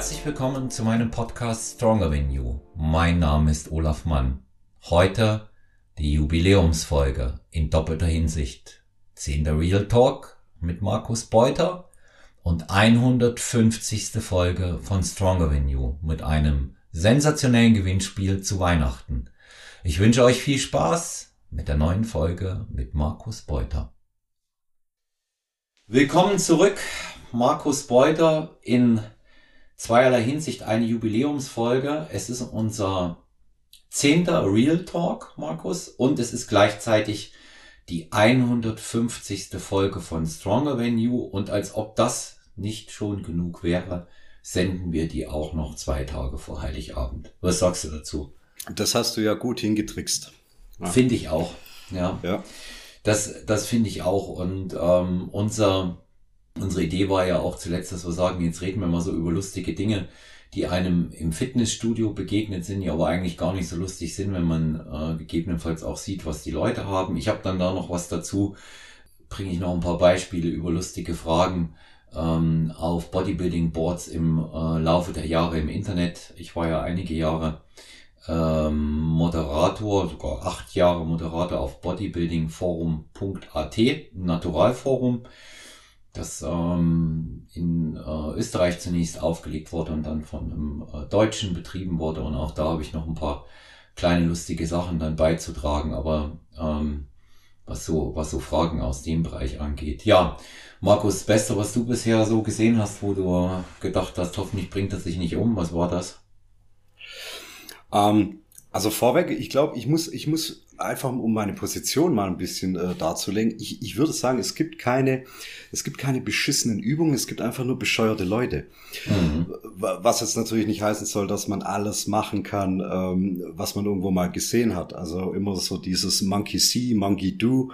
Herzlich willkommen zu meinem Podcast Stronger Than You. Mein Name ist Olaf Mann. Heute die Jubiläumsfolge in doppelter Hinsicht. 10. Real Talk mit Markus Beuter und 150. Folge von Stronger Than You mit einem sensationellen Gewinnspiel zu Weihnachten. Ich wünsche euch viel Spaß mit der neuen Folge mit Markus Beuter. Willkommen zurück, Markus Beuter in zweierlei Hinsicht eine Jubiläumsfolge. Es ist unser zehnter Real Talk, Markus, und es ist gleichzeitig die 150. Folge von Stronger Than You und als ob das nicht schon genug wäre, senden wir die auch noch zwei Tage vor Heiligabend. Was sagst du dazu? Das hast du ja gut hingetrickst. Ja. Finde ich auch. Ja. ja. Das, das finde ich auch. Und ähm, unser Unsere Idee war ja auch zuletzt, dass wir sagen, jetzt reden wir mal so über lustige Dinge, die einem im Fitnessstudio begegnet sind, die aber eigentlich gar nicht so lustig sind, wenn man äh, gegebenenfalls auch sieht, was die Leute haben. Ich habe dann da noch was dazu, bringe ich noch ein paar Beispiele über lustige Fragen ähm, auf Bodybuilding-Boards im äh, Laufe der Jahre im Internet. Ich war ja einige Jahre ähm, Moderator, sogar acht Jahre Moderator auf bodybuildingforum.at, Naturalforum das ähm, in äh, Österreich zunächst aufgelegt wurde und dann von einem äh, Deutschen betrieben wurde. Und auch da habe ich noch ein paar kleine lustige Sachen dann beizutragen, aber ähm, was so, was so Fragen aus dem Bereich angeht. Ja, Markus, das Beste, was du bisher so gesehen hast, wo du gedacht hast, hoffentlich bringt er sich nicht um, was war das? Ähm, also vorweg, ich glaube, ich muss, ich muss einfach um meine Position mal ein bisschen äh, darzulegen. Ich, ich würde sagen, es gibt keine, es gibt keine beschissenen Übungen, es gibt einfach nur bescheuerte Leute. Mhm. Was jetzt natürlich nicht heißen soll, dass man alles machen kann, ähm, was man irgendwo mal gesehen hat. Also immer so dieses Monkey See, Monkey Do.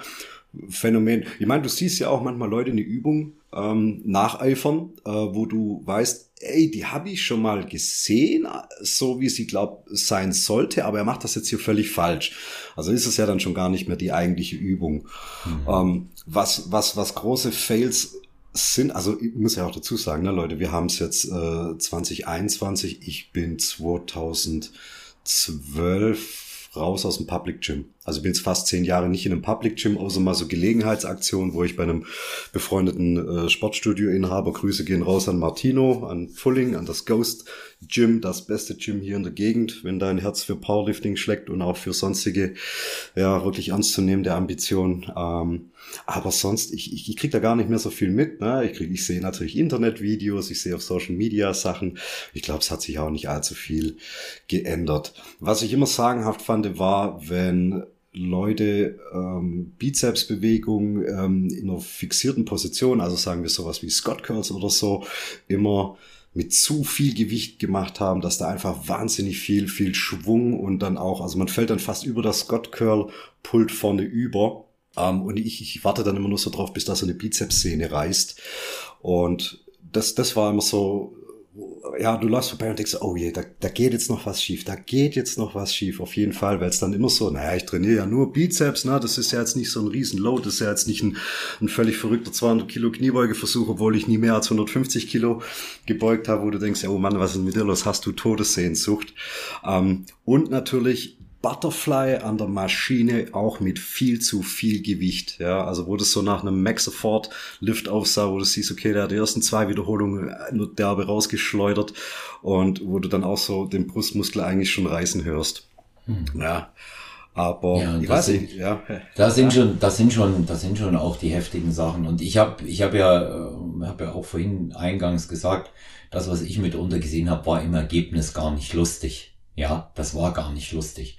Phänomen. Ich meine, du siehst ja auch manchmal Leute eine Übung ähm, nacheifern, äh, wo du weißt, ey, die habe ich schon mal gesehen, so wie sie glaubt sein sollte, aber er macht das jetzt hier völlig falsch. Also ist es ja dann schon gar nicht mehr die eigentliche Übung. Mhm. Ähm, was, was, was große Fails sind, also ich muss ja auch dazu sagen, ne, Leute, wir haben es jetzt äh, 2021, ich bin 2012 raus aus dem Public Gym. Also bin jetzt fast zehn Jahre nicht in einem Public Gym, außer mal so Gelegenheitsaktionen, wo ich bei einem befreundeten äh, Sportstudio-Inhaber, Grüße gehen raus an Martino, an Fulling, an das Ghost Gym, das beste Gym hier in der Gegend, wenn dein Herz für Powerlifting schlägt und auch für sonstige, ja, wirklich ernstzunehmende Ambitionen. Ähm, aber sonst, ich, ich, ich krieg da gar nicht mehr so viel mit. Ne? Ich, krieg, ich sehe natürlich Internetvideos, ich sehe auf Social Media Sachen. Ich glaube, es hat sich auch nicht allzu viel geändert. Was ich immer sagenhaft fand, war, wenn Leute ähm, Bizepsbewegungen ähm, in einer fixierten Position, also sagen wir sowas wie Scott Curls oder so, immer mit zu viel Gewicht gemacht haben, dass da einfach wahnsinnig viel, viel Schwung und dann auch, also man fällt dann fast über das Scott Curl Pult vorne über. Ähm, und ich, ich warte dann immer nur so drauf, bis da so eine Bizepssehne reißt. Und das, das war immer so, ja, du läufst vorbei und denkst, oh je, da, da geht jetzt noch was schief, da geht jetzt noch was schief, auf jeden Fall, weil es dann immer so, naja, ich trainiere ja nur Bizeps, na, das ist ja jetzt nicht so ein Riesenload, das ist ja jetzt nicht ein, ein völlig verrückter 200 Kilo Kniebeugeversuch, obwohl ich nie mehr als 150 Kilo gebeugt habe, wo du denkst, oh Mann, was ist mit dir los, hast du Todessehnsucht? Ähm, und natürlich Butterfly an der Maschine auch mit viel zu viel Gewicht. Ja, also wo das so nach einem Max Afford Lift aussah, wo du siehst, okay, der hat die ersten zwei Wiederholungen nur derbe rausgeschleudert und wo du dann auch so den Brustmuskel eigentlich schon reißen hörst. Hm. Ja. Aber ja, ich weiß nicht, ja. Das sind schon, das sind schon, das sind schon auch die heftigen Sachen. Und ich habe, ich habe ja, äh, habe ja auch vorhin eingangs gesagt, das, was ich mitunter gesehen habe, war im Ergebnis gar nicht lustig. Ja, das war gar nicht lustig.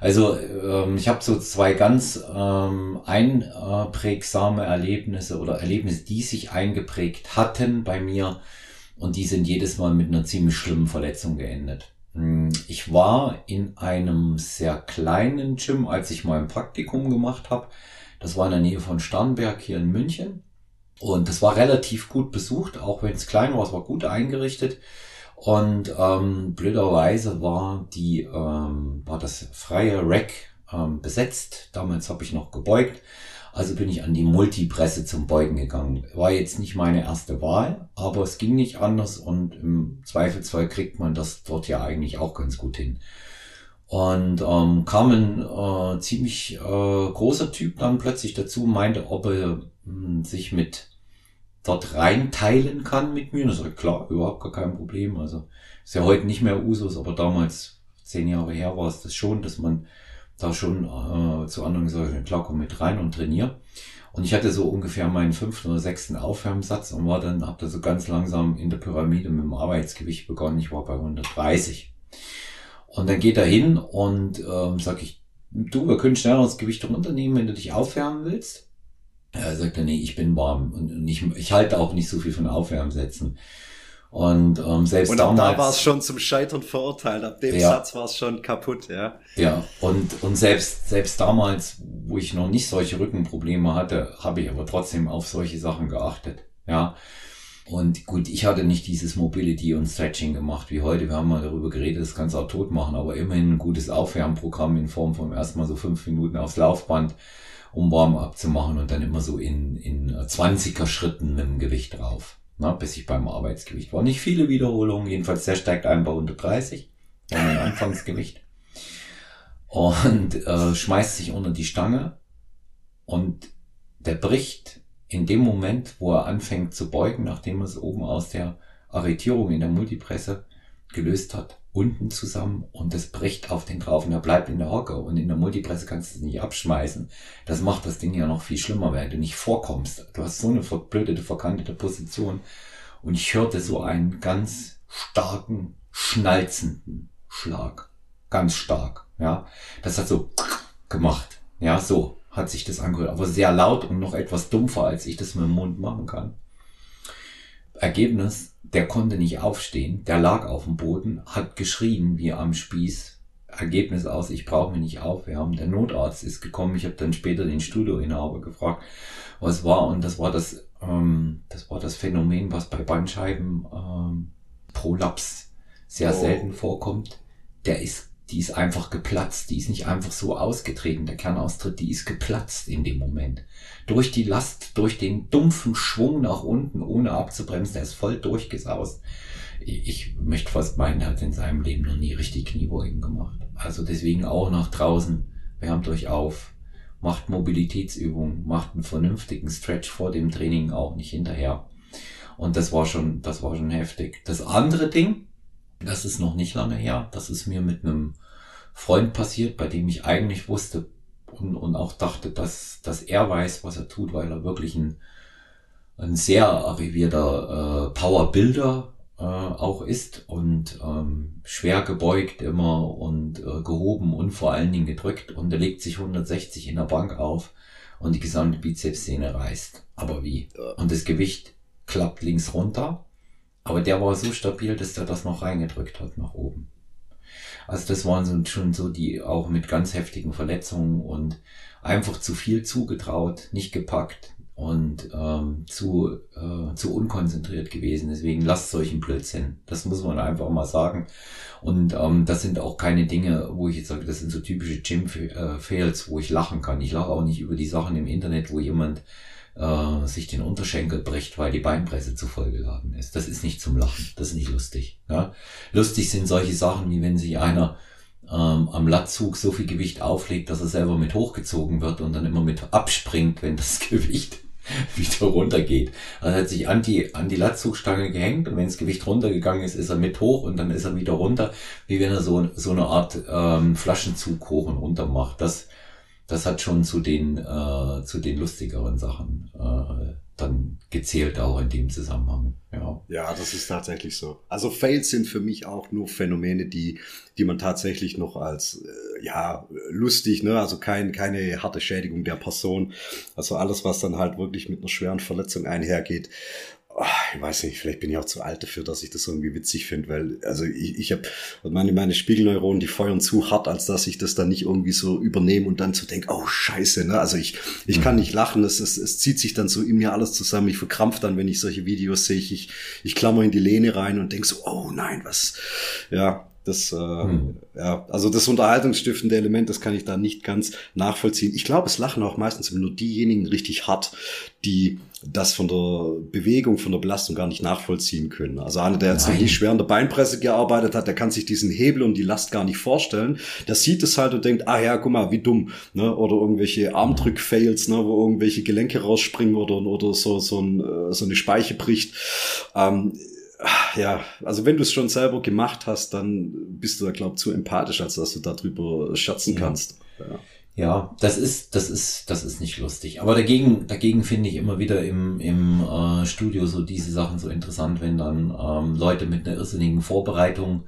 Also ähm, ich habe so zwei ganz ähm, einprägsame Erlebnisse oder Erlebnisse, die sich eingeprägt hatten bei mir und die sind jedes Mal mit einer ziemlich schlimmen Verletzung geendet. Hm, ich war in einem sehr kleinen Gym, als ich mal ein Praktikum gemacht habe. Das war in der Nähe von Starnberg hier in München. Und das war relativ gut besucht, auch wenn es klein war, es war gut eingerichtet. Und ähm, blöderweise war die ähm, war das freie Rack ähm, besetzt. Damals habe ich noch gebeugt. Also bin ich an die Multipresse zum Beugen gegangen. War jetzt nicht meine erste Wahl, aber es ging nicht anders und im Zweifelsfall kriegt man das dort ja eigentlich auch ganz gut hin. Und ähm, kam ein äh, ziemlich äh, großer Typ dann plötzlich dazu, meinte, ob er mh, hm, sich mit dort reinteilen kann mit mir. Das ist klar, überhaupt gar kein Problem. Also ist ja heute nicht mehr Usus, aber damals, zehn Jahre her, war es das schon, dass man da schon äh, zu anderen gesagt hat, klar, komm mit rein und trainier. Und ich hatte so ungefähr meinen fünften oder sechsten Aufwärmsatz und war dann, hab da so ganz langsam in der Pyramide mit dem Arbeitsgewicht begonnen. Ich war bei 130. Und dann geht er hin und ähm, sag ich, du, wir können schneller das Gewicht runternehmen, wenn du dich aufwärmen willst. Er sagt er, nee, ich bin warm und ich, ich halte auch nicht so viel von Aufwärmsätzen. Und ähm, selbst und damals, da war es schon zum Scheitern verurteilt. Ab dem ja, Satz war es schon kaputt, ja. Ja, und, und selbst, selbst damals, wo ich noch nicht solche Rückenprobleme hatte, habe ich aber trotzdem auf solche Sachen geachtet. Ja. Und gut, ich hatte nicht dieses Mobility und Stretching gemacht wie heute. Wir haben mal darüber geredet, das kannst du auch tot machen, aber immerhin ein gutes Aufwärmprogramm in Form von erstmal so fünf Minuten aufs Laufband, um warm abzumachen und dann immer so in, in 20er Schritten mit dem Gewicht drauf. Na, bis ich beim Arbeitsgewicht war. Nicht viele Wiederholungen, jedenfalls der steigt ein bei 130, war mein Anfangsgewicht. Und äh, schmeißt sich unter die Stange und der bricht in dem Moment, wo er anfängt zu beugen, nachdem er es oben aus der Arretierung in der Multipresse gelöst hat, unten zusammen und es bricht auf den drauf und er bleibt in der Hocke und in der Multipresse kannst du es nicht abschmeißen. Das macht das Ding ja noch viel schlimmer, weil du nicht vorkommst. Du hast so eine verblödete, verkantete Position und ich hörte so einen ganz starken, schnalzenden Schlag. Ganz stark, ja. Das hat so gemacht, ja, so hat sich das angehört, aber sehr laut und noch etwas dumpfer, als ich das mit dem Mund machen kann. Ergebnis, der konnte nicht aufstehen, der lag auf dem Boden, hat geschrien wie am Spieß. Ergebnis aus, ich brauche mich nicht aufwärmen. Der Notarzt ist gekommen, ich habe dann später den Studioinhaber gefragt, was war und das war das, ähm, das war das Phänomen, was bei Bandscheiben ähm, Prolaps sehr oh. selten vorkommt. Der ist die ist einfach geplatzt, die ist nicht einfach so ausgetreten, der Kernaustritt, die ist geplatzt in dem Moment. Durch die Last, durch den dumpfen Schwung nach unten, ohne abzubremsen, der ist voll durchgesaust. Ich möchte fast meinen, er hat in seinem Leben noch nie richtig Kniebeugen gemacht. Also deswegen auch nach draußen, wärmt euch auf, macht Mobilitätsübungen, macht einen vernünftigen Stretch vor dem Training auch nicht hinterher. Und das war schon, das war schon heftig. Das andere Ding, das ist noch nicht lange her. Das ist mir mit einem Freund passiert, bei dem ich eigentlich wusste und, und auch dachte, dass, dass er weiß, was er tut, weil er wirklich ein, ein sehr arrivierter äh, Powerbuilder äh, auch ist und ähm, schwer gebeugt immer und äh, gehoben und vor allen Dingen gedrückt und er legt sich 160 in der Bank auf und die gesamte Bizepssehne reißt. Aber wie? Und das Gewicht klappt links runter aber der war so stabil, dass der das noch reingedrückt hat nach oben. Also das waren so, schon so die auch mit ganz heftigen Verletzungen und einfach zu viel zugetraut, nicht gepackt und ähm, zu, äh, zu unkonzentriert gewesen. Deswegen lasst solchen Blödsinn. Das muss man einfach mal sagen. Und ähm, das sind auch keine Dinge, wo ich jetzt sage, das sind so typische Gym-Fails, wo ich lachen kann. Ich lache auch nicht über die Sachen im Internet, wo jemand äh, sich den Unterschenkel bricht, weil die Beinpresse zu voll geladen ist. Das ist nicht zum Lachen, das ist nicht lustig. Ja? Lustig sind solche Sachen, wie wenn sich einer ähm, am Latzug so viel Gewicht auflegt, dass er selber mit hochgezogen wird und dann immer mit abspringt, wenn das Gewicht wieder runtergeht. Also er hat sich an die, an die Latzugstange gehängt und wenn das Gewicht runtergegangen ist, ist er mit hoch und dann ist er wieder runter, wie wenn er so, so eine Art ähm, Flaschenzug hoch und runter macht. Das, das hat schon zu den, äh, zu den lustigeren Sachen äh, dann gezählt, auch in dem Zusammenhang. Ja. ja, das ist tatsächlich so. Also Fails sind für mich auch nur Phänomene, die, die man tatsächlich noch als äh, ja lustig, ne, also kein, keine harte Schädigung der Person. Also alles, was dann halt wirklich mit einer schweren Verletzung einhergeht, ich weiß nicht, vielleicht bin ich auch zu alt dafür, dass ich das irgendwie witzig finde, weil, also ich, ich habe meine, meine Spiegelneuronen, die feuern zu hart, als dass ich das dann nicht irgendwie so übernehme und dann so denke, oh scheiße, ne? Also ich, ich kann mhm. nicht lachen, es, es, es zieht sich dann so in mir alles zusammen. Ich verkrampf dann, wenn ich solche Videos sehe, ich, ich klammer in die Lehne rein und denk so, oh nein, was, ja, Das, äh, hm. ja, also das unterhaltungsstiftende Element, das kann ich da nicht ganz nachvollziehen. Ich glaube, es lachen auch meistens nur diejenigen richtig hart, die das von der Bewegung, von der Belastung gar nicht nachvollziehen können. Also einer, der jetzt nicht schwer an der Beinpresse gearbeitet hat, der kann sich diesen Hebel und die Last gar nicht vorstellen. Der sieht es halt und denkt, ah ja, guck mal, wie dumm. Ne? Oder irgendwelche Armdrück-Fails, ne? wo irgendwelche Gelenke rausspringen oder, oder so, so, ein, äh, so eine Speiche bricht. Ähm, ja, also wenn du es schon selber gemacht hast, dann bist du da, glaub zu empathisch, als dass du darüber scherzen ja. kannst. Ja. Ja, das ist, das ist, das ist nicht lustig. Aber dagegen, dagegen finde ich immer wieder im, im äh, Studio so diese Sachen so interessant, wenn dann ähm, Leute mit einer irrsinnigen Vorbereitung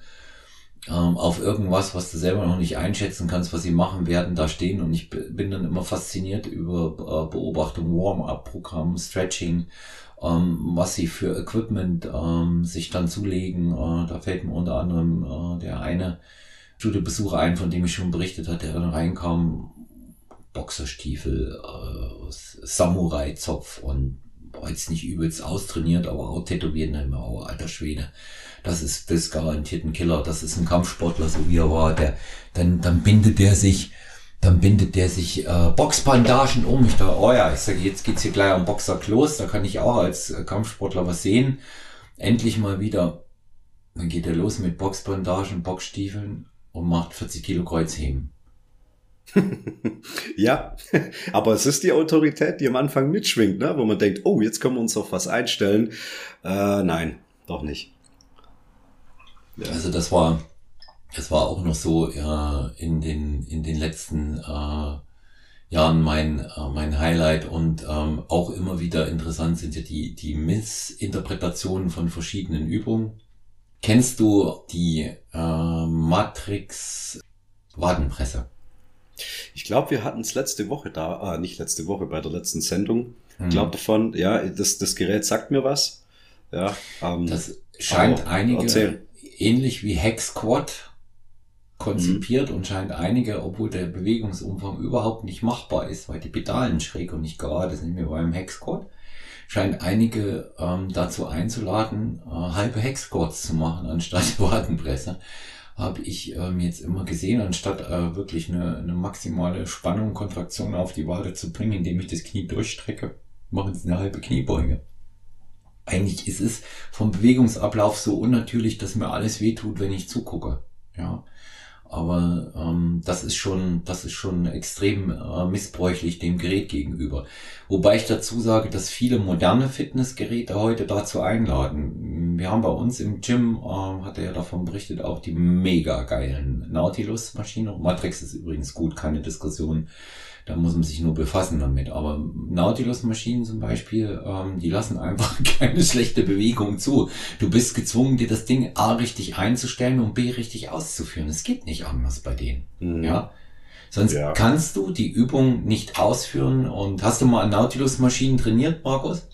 ähm, auf irgendwas, was du selber noch nicht einschätzen kannst, was sie machen werden, da stehen. Und ich bin dann immer fasziniert über äh, Beobachtung, Warm-up-Programm, Stretching, ähm, was sie für Equipment ähm, sich dann zulegen. Äh, da fällt mir unter anderem äh, der eine Studiobesucher ein, von dem ich schon berichtet hatte, der dann reinkam, Boxerstiefel, äh, Samurai-Zopf und war jetzt nicht übelst austrainiert, aber auch tätowiert, ne, oh, alter Schwede. Das ist, das ist garantiert ein Killer. Das ist ein Kampfsportler, so wie er war. Der, dann, dann bindet der sich dann bindet der sich äh, Boxbandagen um. Ich dachte, oh ja, ich sage, jetzt geht's hier gleich am Boxerklos, da kann ich auch als äh, Kampfsportler was sehen. Endlich mal wieder. Dann geht er los mit Boxbandagen, Boxstiefeln und macht 40 Kilo Kreuzheben. ja, aber es ist die Autorität, die am Anfang mitschwingt, ne? wo man denkt, oh, jetzt können wir uns auf was einstellen. Äh, nein, doch nicht. Ja. Also das war, das war auch noch so äh, in den in den letzten äh, Jahren mein äh, mein Highlight und ähm, auch immer wieder interessant sind ja die die Missinterpretationen von verschiedenen Übungen. Kennst du die äh, Matrix Wadenpresse? Ich glaube, wir hatten es letzte Woche da, ah, nicht letzte Woche, bei der letzten Sendung. Ich mhm. glaube davon, ja, das, das Gerät sagt mir was. Ja, ähm, das scheint einige erzähl. ähnlich wie Hex Squat konzipiert mhm. und scheint einige, obwohl der Bewegungsumfang überhaupt nicht machbar ist, weil die Pedalen schräg und nicht gerade sind wie beim Hexquad, scheint einige ähm, dazu einzuladen, äh, halbe Hexquads zu machen anstatt Wadenpresse. Habe ich ähm, jetzt immer gesehen, anstatt äh, wirklich eine, eine maximale Spannung, Kontraktion auf die Wade zu bringen, indem ich das Knie durchstrecke, machen sie eine halbe Kniebeuge. Eigentlich ist es vom Bewegungsablauf so unnatürlich, dass mir alles wehtut, wenn ich zugucke. Ja. Aber ähm, das ist schon, das ist schon extrem äh, missbräuchlich dem Gerät gegenüber. Wobei ich dazu sage, dass viele moderne Fitnessgeräte heute dazu einladen. Wir haben bei uns im Gym, äh, hat er ja davon berichtet, auch die mega geilen Nautilus-Maschinen. Matrix ist übrigens gut, keine Diskussion. Da muss man sich nur befassen damit. Aber Nautilus-Maschinen zum Beispiel, ähm, die lassen einfach keine schlechte Bewegung zu. Du bist gezwungen, dir das Ding A richtig einzustellen und B richtig auszuführen. Es geht nicht anders bei denen. Mhm. Ja. Sonst ja. kannst du die Übung nicht ausführen. Und hast du mal an Nautilus-Maschinen trainiert, Markus?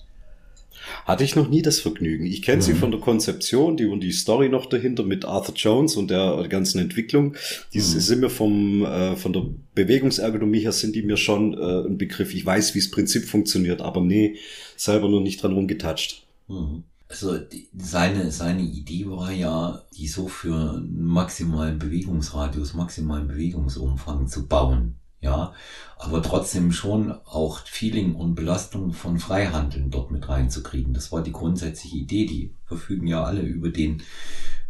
Hatte ich noch nie das Vergnügen. Ich kenne mhm. sie von der Konzeption, die und die Story noch dahinter mit Arthur Jones und der, der ganzen Entwicklung. Die mhm. sind mir vom, äh, von der Bewegungsergonomie her sind die mir schon äh, ein Begriff. Ich weiß, wie das Prinzip funktioniert, aber nee, selber noch nicht dran rumgetatscht. Mhm. Also die, seine, seine Idee war ja, die so für maximalen Bewegungsradius, maximalen Bewegungsumfang zu bauen ja, aber trotzdem schon auch Feeling und Belastung von Freihandeln dort mit reinzukriegen. Das war die grundsätzliche Idee. Die verfügen ja alle über den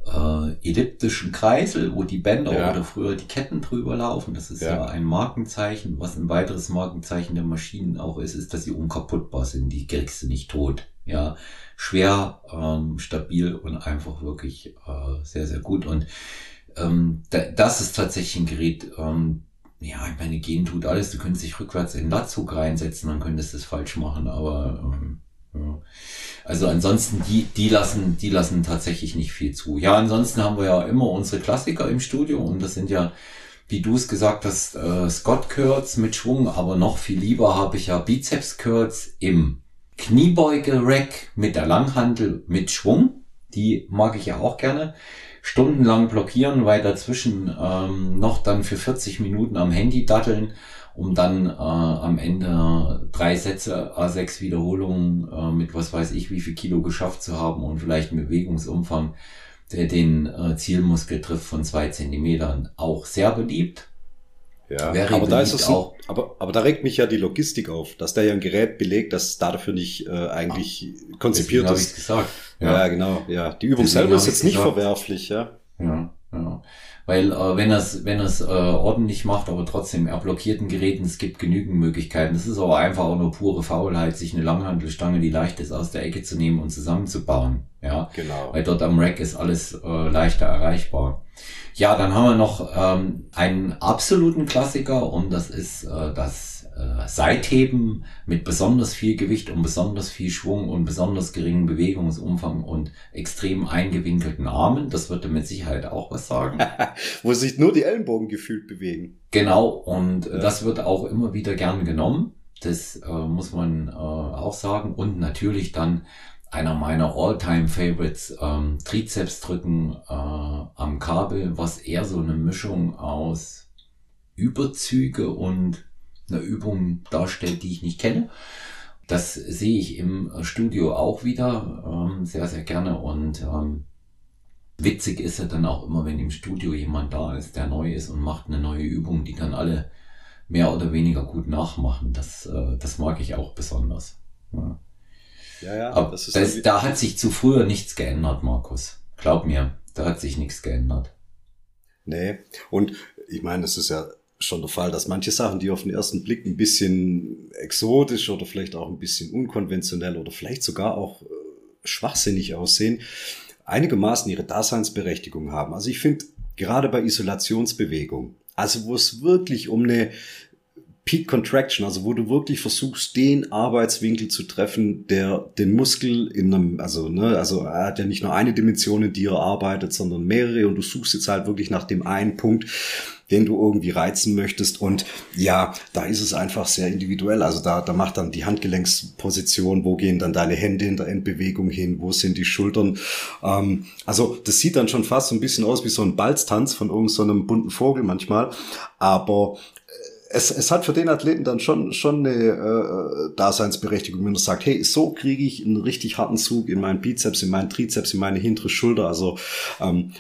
äh, elliptischen Kreisel, wo die Bänder ja. oder früher die Ketten drüber laufen. Das ist ja. ja. ein Markenzeichen. Was ein weiteres Markenzeichen der Maschinen auch ist, ist, dass sie unkaputtbar sind. Die kriegst du nicht tot. Ja, schwer, ähm, stabil und einfach wirklich äh, sehr, sehr gut. Und ähm, das ist tatsächlich ein Gerät, ähm, ja, ich meine, gehen tut alles. Du könntest dich rückwärts in den Latzug reinsetzen, dann könntest du es falsch machen, aber ähm, ja. Also ansonsten, die, die lassen, die lassen tatsächlich nicht viel zu. Ja, ansonsten haben wir ja immer unsere Klassiker im Studio und das sind ja, wie du es gesagt hast, äh, Scott Curls mit Schwung, aber noch viel lieber habe ich ja Bizeps Curls im Kniebeuge-Rack mit der Langhandel mit Schwung. Die mag ich ja auch gerne stundenlang blockieren, weil dazwischen ähm, noch dann für 40 Minuten am Handy datteln, um dann äh, am Ende drei Sätze, A6 Wiederholungen äh, mit was weiß ich wie viel Kilo geschafft zu haben und vielleicht einen Bewegungsumfang, der den äh, Zielmuskel trifft von zwei Zentimetern, auch sehr beliebt. Ja, Wäre aber da ist es auch, aber, aber da regt mich ja die Logistik auf, dass der ja ein Gerät belegt, das dafür nicht äh, eigentlich Ach, konzipiert ist. Gesagt. Ja. ja, genau, ja. Die Übung deswegen selber ist jetzt nicht gesagt. verwerflich, ja. Ja, ja. Weil äh, wenn er es wenn er's, äh, ordentlich macht, aber trotzdem er blockierten Geräten, es gibt genügend Möglichkeiten. Das ist aber einfach auch nur pure Faulheit, sich eine Langhandelstange, die leicht ist, aus der Ecke zu nehmen und zusammenzubauen. Ja, genau. Weil dort am Rack ist alles äh, leichter erreichbar. Ja, dann haben wir noch ähm, einen absoluten Klassiker und das ist äh, das äh, Seitheben mit besonders viel Gewicht und besonders viel Schwung und besonders geringen Bewegungsumfang und extrem eingewinkelten Armen. Das wird mit Sicherheit auch was sagen. Wo sich nur die Ellenbogen gefühlt bewegen. Genau, und ja. das wird auch immer wieder gern genommen. Das äh, muss man äh, auch sagen. Und natürlich dann einer meiner All-Time-Favorites, ähm, Trizeps drücken äh, am Kabel, was eher so eine Mischung aus Überzüge und eine Übung darstellt, die ich nicht kenne. Das sehe ich im Studio auch wieder ähm, sehr, sehr gerne und ähm, witzig ist ja dann auch immer, wenn im Studio jemand da ist, der neu ist und macht eine neue Übung, die dann alle mehr oder weniger gut nachmachen. Das, äh, das mag ich auch besonders. Ja, ja, ja Aber das das, da hat sich zu früher nichts geändert, Markus. Glaub mir, da hat sich nichts geändert. Nee, und ich meine, es ist ja schon der Fall, dass manche Sachen, die auf den ersten Blick ein bisschen exotisch oder vielleicht auch ein bisschen unkonventionell oder vielleicht sogar auch äh, schwachsinnig aussehen, einigermaßen ihre Daseinsberechtigung haben. Also ich finde, gerade bei Isolationsbewegung, also wo es wirklich um eine Peak Contraction, also wo du wirklich versuchst, den Arbeitswinkel zu treffen, der den Muskel in einem, also, ne, also er hat ja nicht nur eine Dimension, in die er arbeitet, sondern mehrere und du suchst jetzt halt wirklich nach dem einen Punkt, den du irgendwie reizen möchtest. Und ja, da ist es einfach sehr individuell. Also da, da macht dann die Handgelenksposition, wo gehen dann deine Hände in der Endbewegung hin, wo sind die Schultern. Ähm, also das sieht dann schon fast so ein bisschen aus wie so ein Balztanz von irgendeinem so bunten Vogel manchmal. Aber es, es hat für den Athleten dann schon, schon eine äh, Daseinsberechtigung, wenn er sagt, hey, so kriege ich einen richtig harten Zug in meinen Bizeps, in meinen Trizeps, in meine hintere Schulter. Also ähm,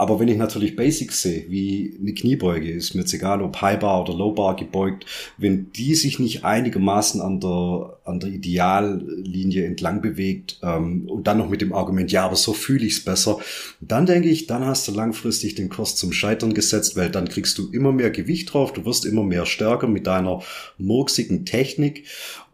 aber wenn ich natürlich Basics sehe, wie eine Kniebeuge, ist mir jetzt egal, ob High Bar oder Low Bar gebeugt, wenn die sich nicht einigermaßen an der, an der Ideallinie entlang bewegt ähm, und dann noch mit dem Argument, ja, aber so fühle ich es besser, dann denke ich, dann hast du langfristig den Kurs zum Scheitern gesetzt, weil dann kriegst du immer mehr Gewicht drauf, du wirst immer mehr stärker mit deiner murksigen Technik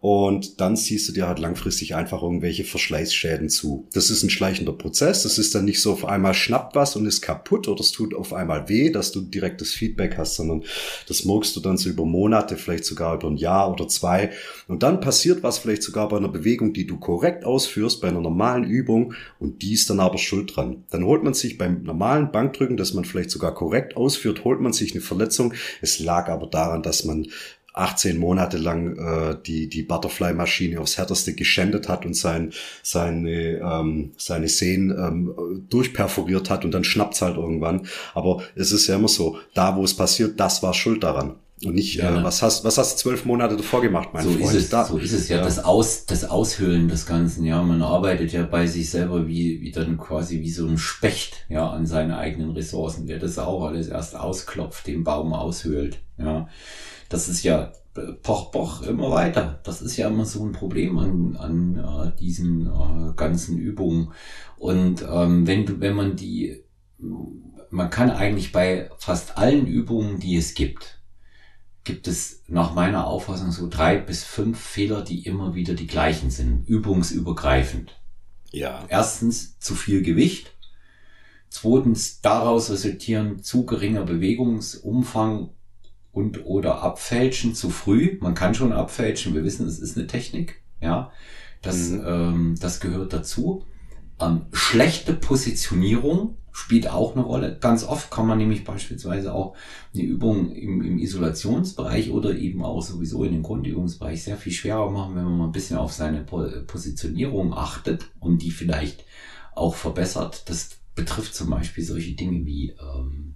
und dann siehst du dir halt langfristig einfach irgendwelche Verschleißschäden zu. Das ist ein schleichender Prozess. Das ist dann nicht so auf einmal schnappt was und ist kaputt oder es tut auf einmal weh, dass du direktes Feedback hast, sondern das merkst du dann so über Monate, vielleicht sogar über ein Jahr oder zwei. Und dann passiert was vielleicht sogar bei einer Bewegung, die du korrekt ausführst, bei einer normalen Übung und die ist dann aber schuld dran. Dann holt man sich beim normalen Bankdrücken, das man vielleicht sogar korrekt ausführt, holt man sich eine Verletzung. Es lag aber daran, dass man 18 Monate lang äh, die, die Butterfly-Maschine aufs härteste geschändet hat und sein, seine, ähm, seine Sehnen ähm, durchperforiert hat und dann schnappt's halt irgendwann. Aber es ist ja immer so, da wo es passiert, das war schuld daran. Und nicht, ja, äh, ne? was hast, was hast du zwölf Monate davor gemacht, mein so Freund? Ist es, da, so ist es ja, ja, Das, Aus, das Aushöhlen des Ganzen, ja. Man arbeitet ja bei sich selber wie, wie dann quasi wie so ein Specht, ja, an seine eigenen Ressourcen, der das auch alles erst ausklopft, den Baum aushöhlt, ja das ist ja poch, poch immer weiter. Das ist ja immer so ein Problem an, an äh, diesen äh, ganzen Übungen. Und ähm, wenn du, wenn man die, man kann eigentlich bei fast allen Übungen, die es gibt, gibt es nach meiner Auffassung so drei bis fünf Fehler, die immer wieder die gleichen sind, übungsübergreifend. Ja. Erstens zu viel Gewicht. Zweitens daraus resultieren zu geringer Bewegungsumfang und oder abfälschen zu früh. Man kann schon abfälschen, wir wissen, es ist eine Technik, ja. Das, mhm. ähm, das gehört dazu. Ähm, schlechte Positionierung spielt auch eine Rolle. Ganz oft kann man nämlich beispielsweise auch eine Übung im, im Isolationsbereich oder eben auch sowieso in den Grundübungsbereich sehr viel schwerer machen, wenn man mal ein bisschen auf seine Positionierung achtet und die vielleicht auch verbessert. Das betrifft zum Beispiel solche Dinge wie ähm,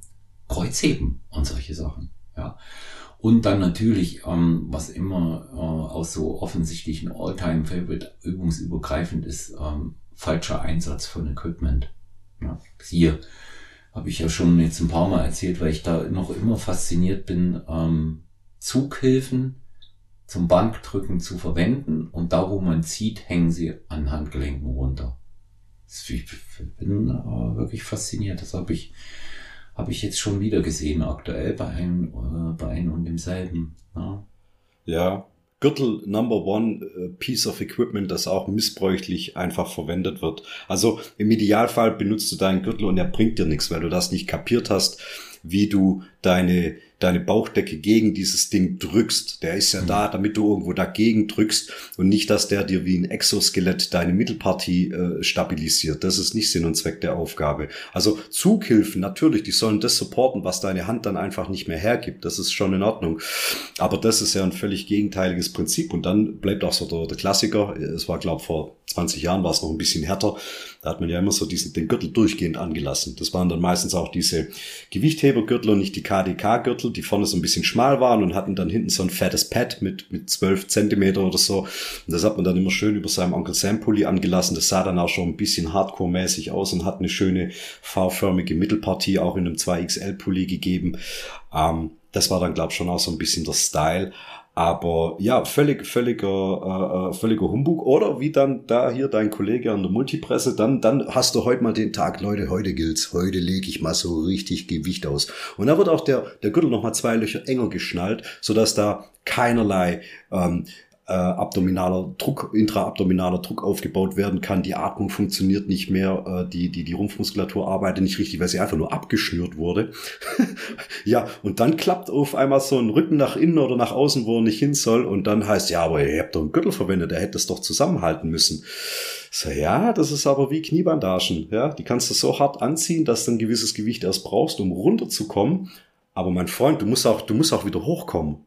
Kreuzheben und solche Sachen. Ja. Und dann natürlich, ähm, was immer äh, aus so offensichtlichen All-Time-Favorite übungsübergreifend ist, ähm, falscher Einsatz von Equipment. Ja, siehe, habe ich ja schon jetzt ein paar Mal erzählt, weil ich da noch immer fasziniert bin, ähm, Zughilfen zum Bankdrücken zu verwenden und da, wo man zieht, hängen sie an Handgelenken runter. Ich bin äh, wirklich fasziniert. Das habe ich, habe ich jetzt schon wieder gesehen, aktuell bei einem, äh, bei einem und demselben. Ja. ja, Gürtel Number One äh, Piece of Equipment, das auch missbräuchlich einfach verwendet wird. Also im Idealfall benutzt du deinen Gürtel und er bringt dir nichts, weil du das nicht kapiert hast, wie du deine deine Bauchdecke gegen dieses Ding drückst. Der ist ja mhm. da, damit du irgendwo dagegen drückst und nicht, dass der dir wie ein Exoskelett deine Mittelpartie äh, stabilisiert. Das ist nicht Sinn und Zweck der Aufgabe. Also Zughilfen, natürlich, die sollen das supporten, was deine Hand dann einfach nicht mehr hergibt. Das ist schon in Ordnung. Aber das ist ja ein völlig gegenteiliges Prinzip. Und dann bleibt auch so der, der Klassiker. Es war, glaube vor 20 Jahren war es noch ein bisschen härter. Da hat man ja immer so diesen, den Gürtel durchgehend angelassen. Das waren dann meistens auch diese Gewichthebergürtel und nicht die KDK-Gürtel, die vorne so ein bisschen schmal waren und hatten dann hinten so ein fettes Pad mit, mit 12 Zentimeter oder so. Und das hat man dann immer schön über seinem Onkel Sam Pulli angelassen. Das sah dann auch schon ein bisschen Hardcore-mäßig aus und hat eine schöne V-förmige Mittelpartie auch in einem 2XL Pulli gegeben. Ähm, das war dann, glaube ich, schon auch so ein bisschen der Style. Aber ja, völlig, völliger, äh, äh, völliger Humbug. Oder wie dann da hier dein Kollege an der Multipresse, dann, dann hast du heute mal den Tag, Leute, heute gilt's, heute lege ich mal so richtig Gewicht aus. Und da wird auch der, der Gürtel nochmal zwei Löcher enger geschnallt, sodass da keinerlei ähm, äh, abdominaler Druck, intraabdominaler Druck aufgebaut werden kann. Die Atmung funktioniert nicht mehr, äh, die, die, die Rumpfmuskulatur arbeitet nicht richtig, weil sie einfach nur abgeschnürt wurde. ja, und dann klappt auf einmal so ein Rücken nach innen oder nach außen, wo er nicht hin soll. Und dann heißt, ja, aber ihr habt doch einen Gürtel verwendet, der hätte es doch zusammenhalten müssen. So, ja, das ist aber wie Kniebandagen. Ja, die kannst du so hart anziehen, dass du ein gewisses Gewicht erst brauchst, um runterzukommen. Aber mein Freund, du musst auch, du musst auch wieder hochkommen.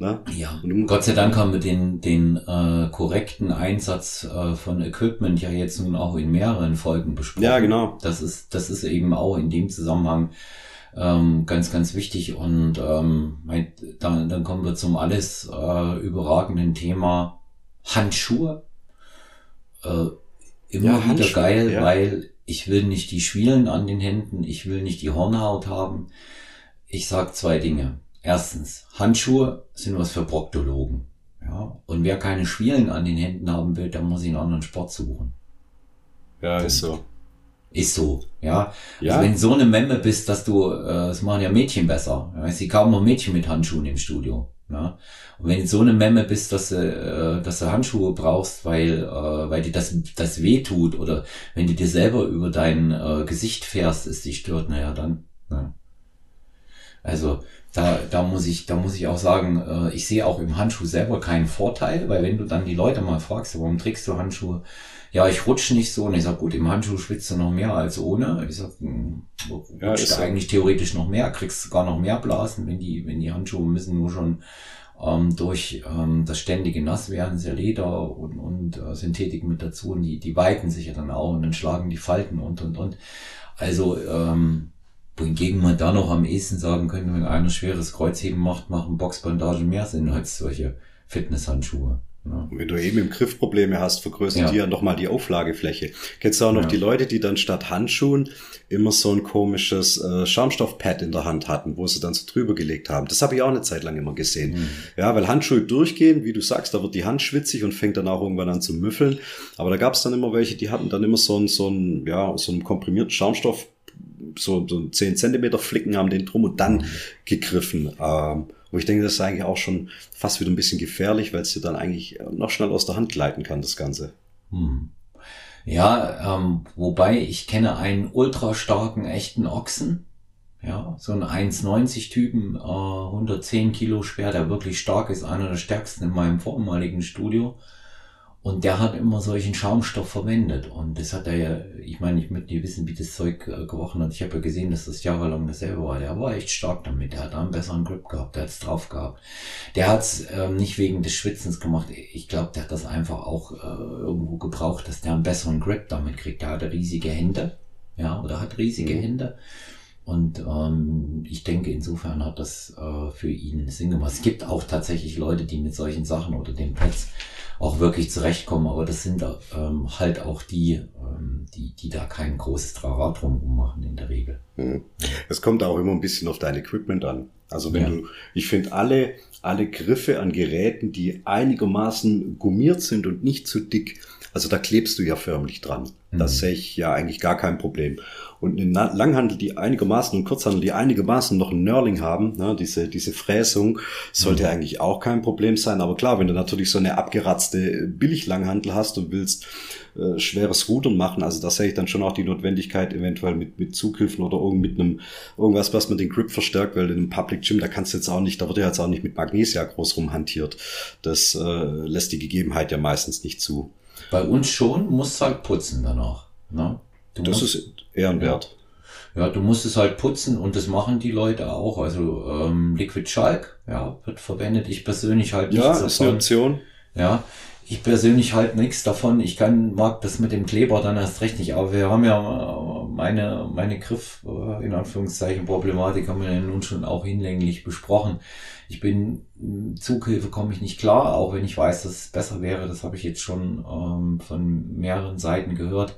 Ne? Ja, Gott sei Dank haben wir den, den äh, korrekten Einsatz äh, von Equipment ja jetzt nun auch in mehreren Folgen besprochen. Ja, genau. Das ist, das ist eben auch in dem Zusammenhang ähm, ganz, ganz wichtig. Und ähm, dann, dann kommen wir zum alles äh, überragenden Thema Handschuhe. Äh, immer ja, wieder Handschuhe, geil, ja. weil ich will nicht die Schwielen an den Händen, ich will nicht die Hornhaut haben. Ich sag zwei Dinge. Erstens, Handschuhe sind was für Proktologen. Ja, und wer keine Schwielen an den Händen haben will, der muss sich einen anderen Sport suchen. Ja, ist so. Ist so, ja. ja. Also wenn du so eine Memme bist, dass du, äh, das machen ja Mädchen besser. Ja, sehe kaum noch Mädchen mit Handschuhen im Studio. Ja. Und wenn du so eine Memme bist, dass du, äh, dass du Handschuhe brauchst, weil, äh, weil dir das, das weh tut oder wenn du dir selber über dein äh, Gesicht fährst, ist dich stört, naja, dann. Ja. Also da, da muss ich, da muss ich auch sagen, äh, ich sehe auch im Handschuh selber keinen Vorteil, weil wenn du dann die Leute mal fragst, warum trägst du Handschuhe? Ja, ich rutsche nicht so. Und ich sag, gut, im Handschuh schwitzt du noch mehr als ohne. Ich sag, hm, ja, rutscht du eigentlich theoretisch noch mehr, kriegst sogar noch mehr Blasen, wenn die, wenn die Handschuhe müssen nur schon ähm, durch ähm, das ständige Nasswerden, sehr Leder und, und äh, Synthetik mit dazu und die, die weiten sich ja dann auch und dann schlagen die Falten und und und. Also ähm, wohingegen man da noch am ehesten sagen könnte, wenn einer schweres Kreuzheben macht, machen Boxbandagen mehr Sinn als solche Fitnesshandschuhe. Ja. wenn du eben im Griff Probleme hast, vergrößert ja. die ja nochmal die Auflagefläche. Kennst du auch noch ja. die Leute, die dann statt Handschuhen immer so ein komisches äh, Schaumstoffpad in der Hand hatten, wo sie dann so drüber gelegt haben. Das habe ich auch eine Zeit lang immer gesehen. Mhm. Ja, weil Handschuhe durchgehen, wie du sagst, da wird die Hand schwitzig und fängt dann auch irgendwann an zu müffeln. Aber da gab es dann immer welche, die hatten dann immer so ein, so ein, ja, so ein komprimierten Schaumstoff so, so 10 Zentimeter Flicken haben den drum und dann gegriffen. Ähm, wo ich denke, das ist eigentlich auch schon fast wieder ein bisschen gefährlich, weil es dir dann eigentlich noch schnell aus der Hand gleiten kann, das Ganze. Hm. Ja, ähm, wobei ich kenne einen ultra starken echten Ochsen. Ja, so ein 1,90 Typen, äh, 110 Kilo schwer, der wirklich stark ist, einer der stärksten in meinem vormaligen Studio. Und der hat immer solchen Schaumstoff verwendet. Und das hat er ja, ich meine, ich möchte nicht wissen, wie das Zeug äh, gerochen hat. Ich habe ja gesehen, dass das jahrelang dasselbe war. Der war echt stark damit. Der hat da einen besseren Grip gehabt. Der hat es drauf gehabt. Der hat es ähm, nicht wegen des Schwitzens gemacht. Ich glaube, der hat das einfach auch äh, irgendwo gebraucht, dass der einen besseren Grip damit kriegt. Der hatte riesige Hände. Ja, oder hat riesige mhm. Hände. Und ähm, ich denke, insofern hat das äh, für ihn Sinn gemacht. Es gibt auch tatsächlich Leute, die mit solchen Sachen oder den Pads auch wirklich zurechtkommen, aber das sind ähm, halt auch die, ähm, die, die da kein großes Trara drum machen in der Regel. Hm. Es kommt auch immer ein bisschen auf dein Equipment an. Also wenn ja. du, ich finde alle, alle Griffe an Geräten, die einigermaßen gummiert sind und nicht zu dick, also da klebst du ja förmlich dran. Mhm. Das sehe ich ja eigentlich gar kein Problem. Und eine Langhandel, die einigermaßen und Kurzhandel, die einigermaßen noch ein Nörling haben, ne, diese, diese Fräsung, sollte mhm. eigentlich auch kein Problem sein. Aber klar, wenn du natürlich so eine abgeratzte Billig-Langhandel hast und willst äh, schweres Rudern machen, also da sehe ich dann schon auch die Notwendigkeit, eventuell mit, mit Zughilfen oder irgend mit einem, irgendwas, was man den Grip verstärkt, weil in einem Public Gym, da kannst du jetzt auch nicht, da wird ja jetzt auch nicht mit Magnesia groß rumhantiert. Das äh, lässt die Gegebenheit ja meistens nicht zu. Bei uns schon, musst halt putzen danach. Ne? Du das musst, ist ehrenwert. Ja. ja. du musst es halt putzen und das machen die Leute auch. Also ähm, Liquid Schalk, ja, wird verwendet. Ich persönlich halt nicht. Ja, ist davon. eine Option. Ja, ich persönlich halt nichts davon. Ich kann, mag das mit dem Kleber dann erst recht nicht. Aber wir haben ja äh, meine, meine Griff, äh, in Anführungszeichen, Problematik haben wir ja nun schon auch hinlänglich besprochen. Ich bin, Zughilfe komme ich nicht klar, auch wenn ich weiß, dass es besser wäre. Das habe ich jetzt schon ähm, von mehreren Seiten gehört.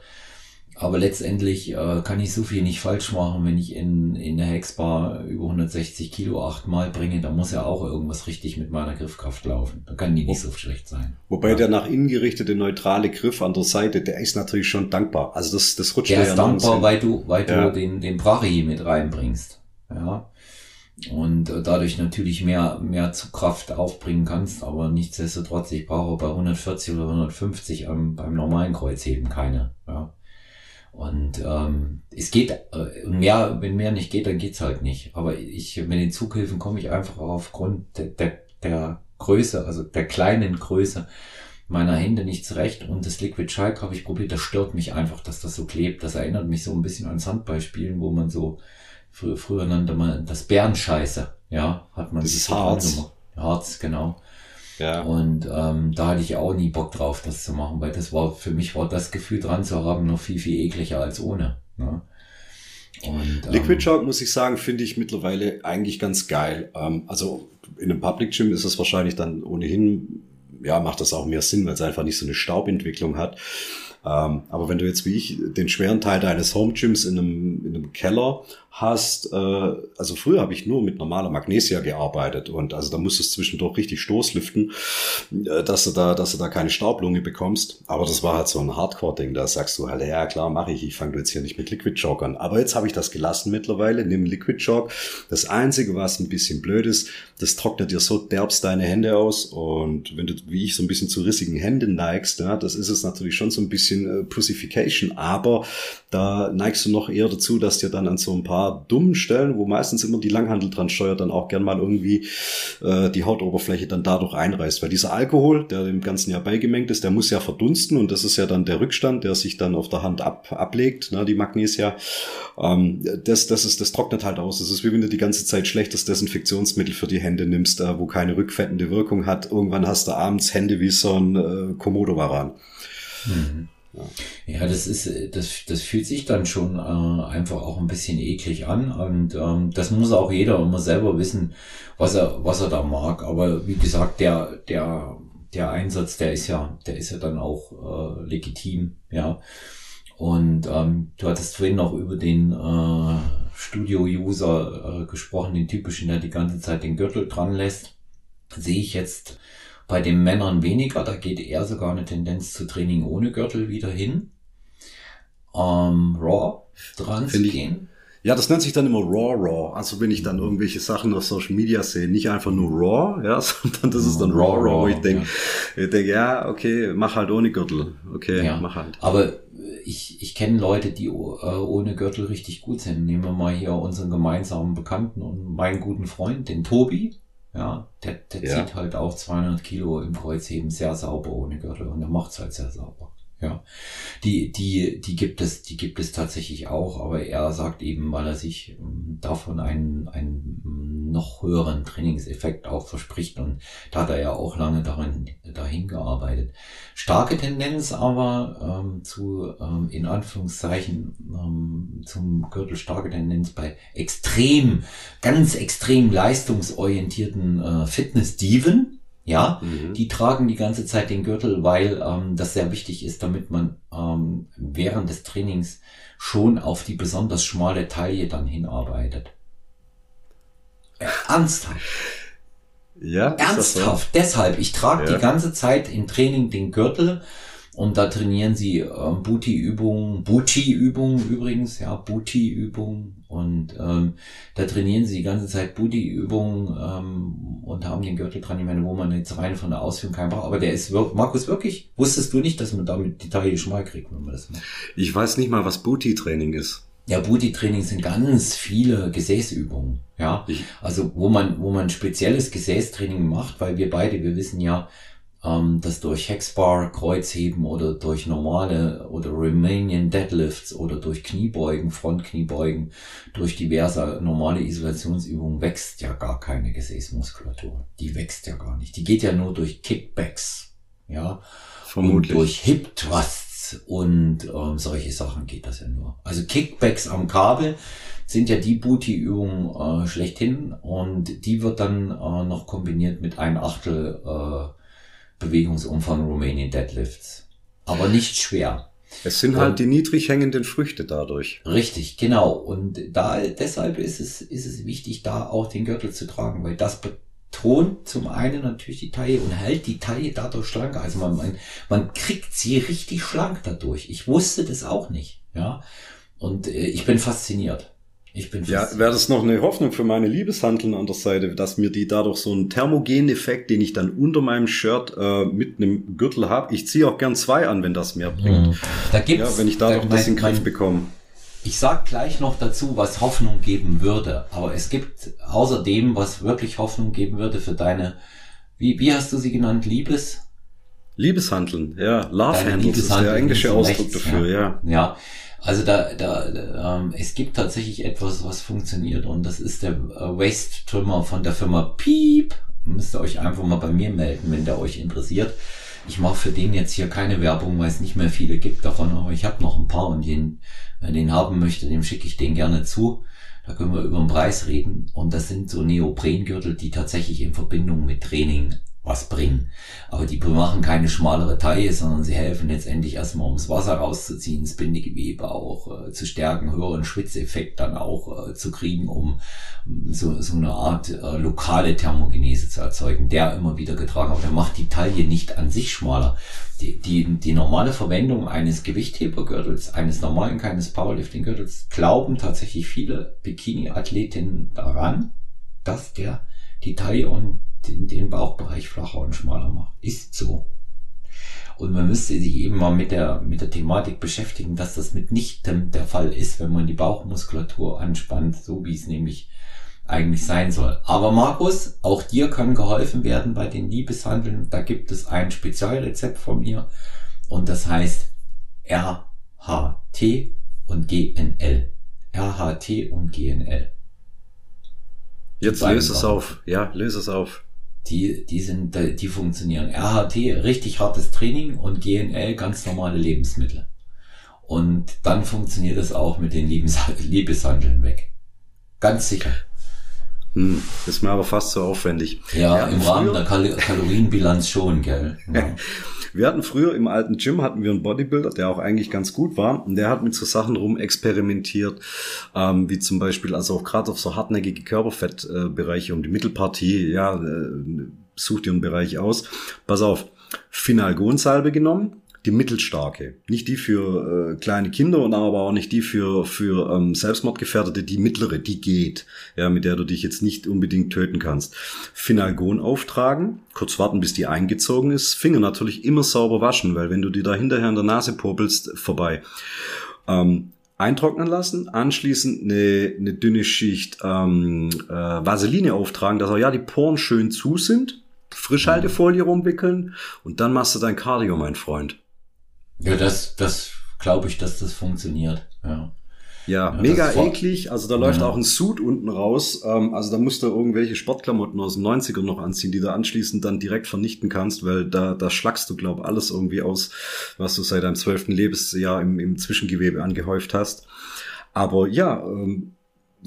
Aber letztendlich äh, kann ich so viel nicht falsch machen, wenn ich in, in der Hexbar über 160 Kilo achtmal bringe, da muss ja auch irgendwas richtig mit meiner Griffkraft laufen. Da kann die nicht so schlecht sein. Wobei ja. der nach innen gerichtete neutrale Griff an der Seite, der ist natürlich schon dankbar. Also das, das rutscht der ist ja dankbar, weil du, weil ja. du den, den Brachi mit reinbringst. Ja. Und äh, dadurch natürlich mehr, mehr Zugkraft aufbringen kannst, aber nichtsdestotrotz, ich brauche bei 140 oder 150 am, beim normalen Kreuzheben keine. Ja. Und ähm, es geht, äh, mehr, wenn mehr nicht geht, dann geht's halt nicht. Aber ich, mit den Zughilfen komme ich einfach aufgrund der, der, der Größe, also der kleinen Größe meiner Hände nicht zurecht. Und das Liquid Shark habe ich probiert, das stört mich einfach, dass das so klebt. Das erinnert mich so ein bisschen an Handballspielen, wo man so, früher, früher nannte man das Bärenscheiße, ja, hat man. Das ist Harz. Harz, genau. Ja. Und ähm, da hatte ich auch nie Bock drauf, das zu machen, weil das war, für mich war das Gefühl dran zu haben noch viel, viel ekliger als ohne. Ne? Und, ähm, Liquid Shark, muss ich sagen, finde ich mittlerweile eigentlich ganz geil. Ähm, also in einem Public Gym ist es wahrscheinlich dann ohnehin, ja, macht das auch mehr Sinn, weil es einfach nicht so eine Staubentwicklung hat. Ähm, aber wenn du jetzt wie ich den schweren Teil deines Home Gyms in einem, in einem Keller hast, äh, also früher habe ich nur mit normaler Magnesia gearbeitet und also da musstest du zwischendurch richtig Stoßlüften, äh, dass du da, dass du da keine Staublunge bekommst. Aber das war halt so ein Hardcore-Ding, da sagst du halt, ja klar, mache ich, ich fange jetzt hier nicht mit Liquid Chalk an. Aber jetzt habe ich das gelassen mittlerweile, nimm Liquid Chalk. Das Einzige, was ein bisschen blöd ist, das trocknet dir so derbst deine Hände aus und wenn du, wie ich, so ein bisschen zu rissigen Händen neigst, ja, das ist es natürlich schon so ein bisschen äh, Pussification, aber da neigst du noch eher dazu, dass dir dann an so ein paar dummen Stellen, wo meistens immer die Langhandel dran steuert, dann auch gern mal irgendwie äh, die Hautoberfläche dann dadurch einreißt. Weil dieser Alkohol, der dem Ganzen ja beigemengt ist, der muss ja verdunsten und das ist ja dann der Rückstand, der sich dann auf der Hand ab, ablegt, ne, die Magnesia. Ähm, das, das, ist, das trocknet halt aus. Das ist wie wenn du die ganze Zeit schlechtes Desinfektionsmittel für die Hände nimmst, äh, wo keine rückfettende Wirkung hat. Irgendwann hast du abends Hände wie so ein äh, Komodo-Varan. Mhm. Ja. das ist, das, das fühlt sich dann schon äh, einfach auch ein bisschen eklig an und ähm, das muss auch jeder immer selber wissen, was er, was er da mag. Aber wie gesagt, der, der, der Einsatz, der ist ja, der ist ja dann auch äh, legitim, ja. Und ähm, du hattest vorhin noch über den äh, Studio-User äh, gesprochen, den typischen, der die ganze Zeit den Gürtel dran lässt. Sehe ich jetzt bei den Männern weniger, da geht eher sogar eine Tendenz zu Training ohne Gürtel wieder hin. Ähm, Raw dran Find zu gehen. Ja, das nennt sich dann immer Raw Raw. Also wenn ich dann irgendwelche Sachen auf Social Media sehe, nicht einfach nur Raw, ja, sondern das ist dann Raw Raw. Raw. Ich denke, ja. ich denke, ja, okay, mach halt ohne Gürtel. Okay, ja. mach halt. Aber ich, ich kenne Leute, die äh, ohne Gürtel richtig gut sind. Nehmen wir mal hier unseren gemeinsamen Bekannten und meinen guten Freund, den Tobi. Ja, der, der ja. zieht halt auch 200 Kilo im Kreuzheben sehr sauber ohne Gürtel und er macht's halt sehr sauber. Ja, die, die, die gibt es, die gibt es tatsächlich auch, aber er sagt eben, weil er sich ähm, davon einen, einen noch höheren Trainingseffekt auch verspricht und da hat er ja auch lange darin, dahin gearbeitet. Starke Tendenz aber ähm, zu, ähm, in Anführungszeichen, ähm, zum Gürtel starke Tendenz bei extrem, ganz extrem leistungsorientierten äh, Fitness-Diven, ja, mhm. die tragen die ganze Zeit den Gürtel, weil ähm, das sehr wichtig ist, damit man ähm, während des Trainings schon auf die besonders schmale Taille dann hinarbeitet. Ernsthaft. Ja. Ernsthaft. So? Deshalb, ich trage ja. die ganze Zeit im Training den Gürtel, und da trainieren sie ähm, Booty-Übungen, Booty-Übungen übrigens, ja, Booty-Übungen. Und ähm, da trainieren sie die ganze Zeit Booty-Übungen ähm, und haben den Gürtel dran. Ich meine, wo man jetzt rein von der Ausführung keinen braucht. Aber der ist wirklich, Markus, wirklich, wusstest du nicht, dass man damit die Taille schmal kriegt, wenn man das macht? Ich weiß nicht mal, was Booty-Training ist. Ja, Booty-Training sind ganz viele Gesäßübungen. Ja, also wo man, wo man spezielles Gesäßtraining macht, weil wir beide, wir wissen ja, ähm, dass durch Hexbar, Kreuzheben oder durch normale oder Romanian Deadlifts oder durch Kniebeugen, Frontkniebeugen, durch diverse normale Isolationsübungen wächst ja gar keine Gesäßmuskulatur. Die wächst ja gar nicht. Die geht ja nur durch Kickbacks. Ja. Vermutlich. Und durch Hip Thrusts und ähm, solche Sachen geht das ja nur. Also Kickbacks am Kabel sind ja die Booty-Übungen äh, schlechthin und die wird dann äh, noch kombiniert mit ein Achtel äh, Bewegungsumfang Romanian Deadlifts. Aber nicht schwer. Es sind halt und, die niedrig hängenden Früchte dadurch. Richtig, genau. Und da, deshalb ist es, ist es wichtig, da auch den Gürtel zu tragen, weil das betont zum einen natürlich die Taille und hält die Taille dadurch schlanker. Also man, man, man kriegt sie richtig schlank dadurch. Ich wusste das auch nicht, ja. Und äh, ich bin fasziniert. Ich bin Ja, wäre das noch eine Hoffnung für meine Liebeshandeln an der Seite, dass mir die dadurch so einen thermogenen Effekt, den ich dann unter meinem Shirt äh, mit einem Gürtel habe. Ich ziehe auch gern zwei an, wenn das mehr bringt. Mhm. Da gibt's, ja, wenn ich dadurch da, das in den Griff bekomme. Ich sag gleich noch dazu, was Hoffnung geben würde. Aber es gibt außerdem, was wirklich Hoffnung geben würde für deine, wie, wie hast du sie genannt, Liebes? Liebeshandeln, ja. Love Handles ist der englische Ausdruck rechts, dafür, ja. ja. Ja, also da, da ähm, es gibt tatsächlich etwas, was funktioniert und das ist der äh, Waste Trimmer von der Firma Piep. Müsst ihr euch einfach mal bei mir melden, wenn der euch interessiert. Ich mache für den jetzt hier keine Werbung, weil es nicht mehr viele gibt davon, aber ich habe noch ein paar und den, wer den haben möchte, dem schicke ich den gerne zu. Da können wir über den Preis reden. Und das sind so Neoprengürtel, die tatsächlich in Verbindung mit Training was bringen. Aber die machen keine schmalere Taille, sondern sie helfen letztendlich erstmal, ums Wasser rauszuziehen, das Bindegewebe auch äh, zu stärken, höheren Schwitzeffekt dann auch äh, zu kriegen, um so, so eine Art äh, lokale Thermogenese zu erzeugen, der immer wieder getragen wird. Der macht die Taille nicht an sich schmaler. Die, die, die normale Verwendung eines Gewichthebergürtels, eines normalen, keines Powerlifting-Gürtels, glauben tatsächlich viele Bikini-Athletinnen daran, dass der die Taille und den, den Bauchbereich flacher und schmaler macht. Ist so. Und man müsste sich eben mal mit der, mit der Thematik beschäftigen, dass das mitnichten der Fall ist, wenn man die Bauchmuskulatur anspannt, so wie es nämlich eigentlich sein soll. Aber Markus, auch dir kann geholfen werden bei den Liebeshandeln. Da gibt es ein Spezialrezept von mir und das heißt RHT und GNL. RHT und GNL. Jetzt löse es auf. Ja, löse es auf die, die sind, die funktionieren. RHT, richtig hartes Training und GNL, ganz normale Lebensmittel. Und dann funktioniert es auch mit den Liebes Liebeshandeln weg. Ganz sicher. Hm, ist mir aber fast so aufwendig. Ja, ja im Rahmen der Kal Kalorienbilanz schon, gell. Ja. Wir hatten früher im alten Gym hatten wir einen Bodybuilder, der auch eigentlich ganz gut war. Und der hat mit so Sachen rum experimentiert, ähm, wie zum Beispiel, also auch gerade auf so hartnäckige Körperfettbereiche äh, um die Mittelpartie, ja, äh, such dir einen Bereich aus. Pass auf, Finalgonsalbe genommen, die mittelstarke. Nicht die für äh, kleine Kinder und aber auch nicht die für, für ähm, Selbstmordgefährdete, die mittlere, die geht, ja, mit der du dich jetzt nicht unbedingt töten kannst. Finalgon auftragen, kurz warten, bis die eingezogen ist, Finger natürlich immer sauber waschen, weil wenn du die da hinterher in der Nase popelst, vorbei. Ähm, eintrocknen lassen, anschließend eine, eine dünne Schicht ähm, äh, Vaseline auftragen, dass auch ja die Poren schön zu sind, Frischhaltefolie rumwickeln und dann machst du dein Cardio, mein Freund. Ja, das, das glaube ich, dass das funktioniert. Ja. Ja, ja mega eklig. Also da läuft ja. auch ein Suit unten raus. Ähm, also da musst du irgendwelche Sportklamotten aus den 90ern noch anziehen, die du anschließend dann direkt vernichten kannst, weil da, da schlagst du, glaub alles irgendwie aus, was du seit deinem zwölften Lebensjahr im, im Zwischengewebe angehäuft hast. Aber ja, ähm,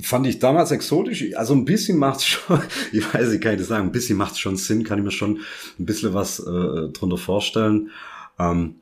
fand ich damals exotisch. Also ein bisschen macht's schon, ich weiß, ich kann nicht sagen, ein bisschen macht's schon Sinn, kann ich mir schon ein bisschen was äh, drunter vorstellen. Ähm,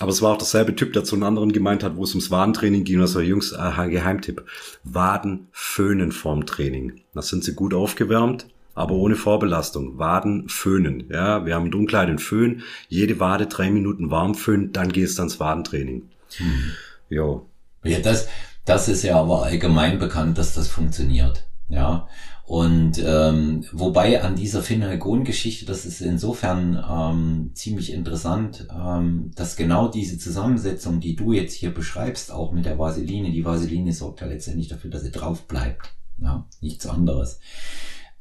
aber es war auch derselbe Typ, der zu einem anderen gemeint hat, wo es ums Wadentraining ging. Also Jungs, aha, Geheimtipp. Waden föhnen vorm Training. Da sind sie gut aufgewärmt, aber ohne Vorbelastung. Waden föhnen. Ja, wir haben dunkel den Föhn. Jede Wade drei Minuten warm föhnen, dann gehst du ans Wadentraining. Hm. Jo. Ja, das, das ist ja aber allgemein bekannt, dass das funktioniert. Ja. Und ähm, wobei an dieser Phenolgon-Geschichte, das ist insofern ähm, ziemlich interessant, ähm, dass genau diese Zusammensetzung, die du jetzt hier beschreibst, auch mit der Vaseline, die Vaseline sorgt ja letztendlich dafür, dass sie drauf bleibt. Ja, nichts anderes.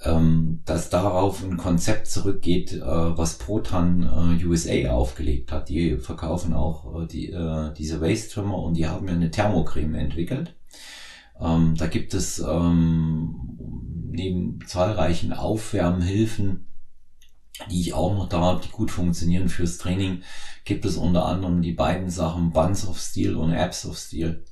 Ähm, dass darauf ein Konzept zurückgeht, äh, was Proton äh, USA aufgelegt hat. Die verkaufen auch äh, die, äh, diese Waste Trimmer und die haben ja eine Thermocreme entwickelt. Ähm, da gibt es ähm, neben zahlreichen Aufwärmhilfen, die ich auch noch da habe, die gut funktionieren fürs Training, gibt es unter anderem die beiden Sachen Buns of Steel und Apps of Steel.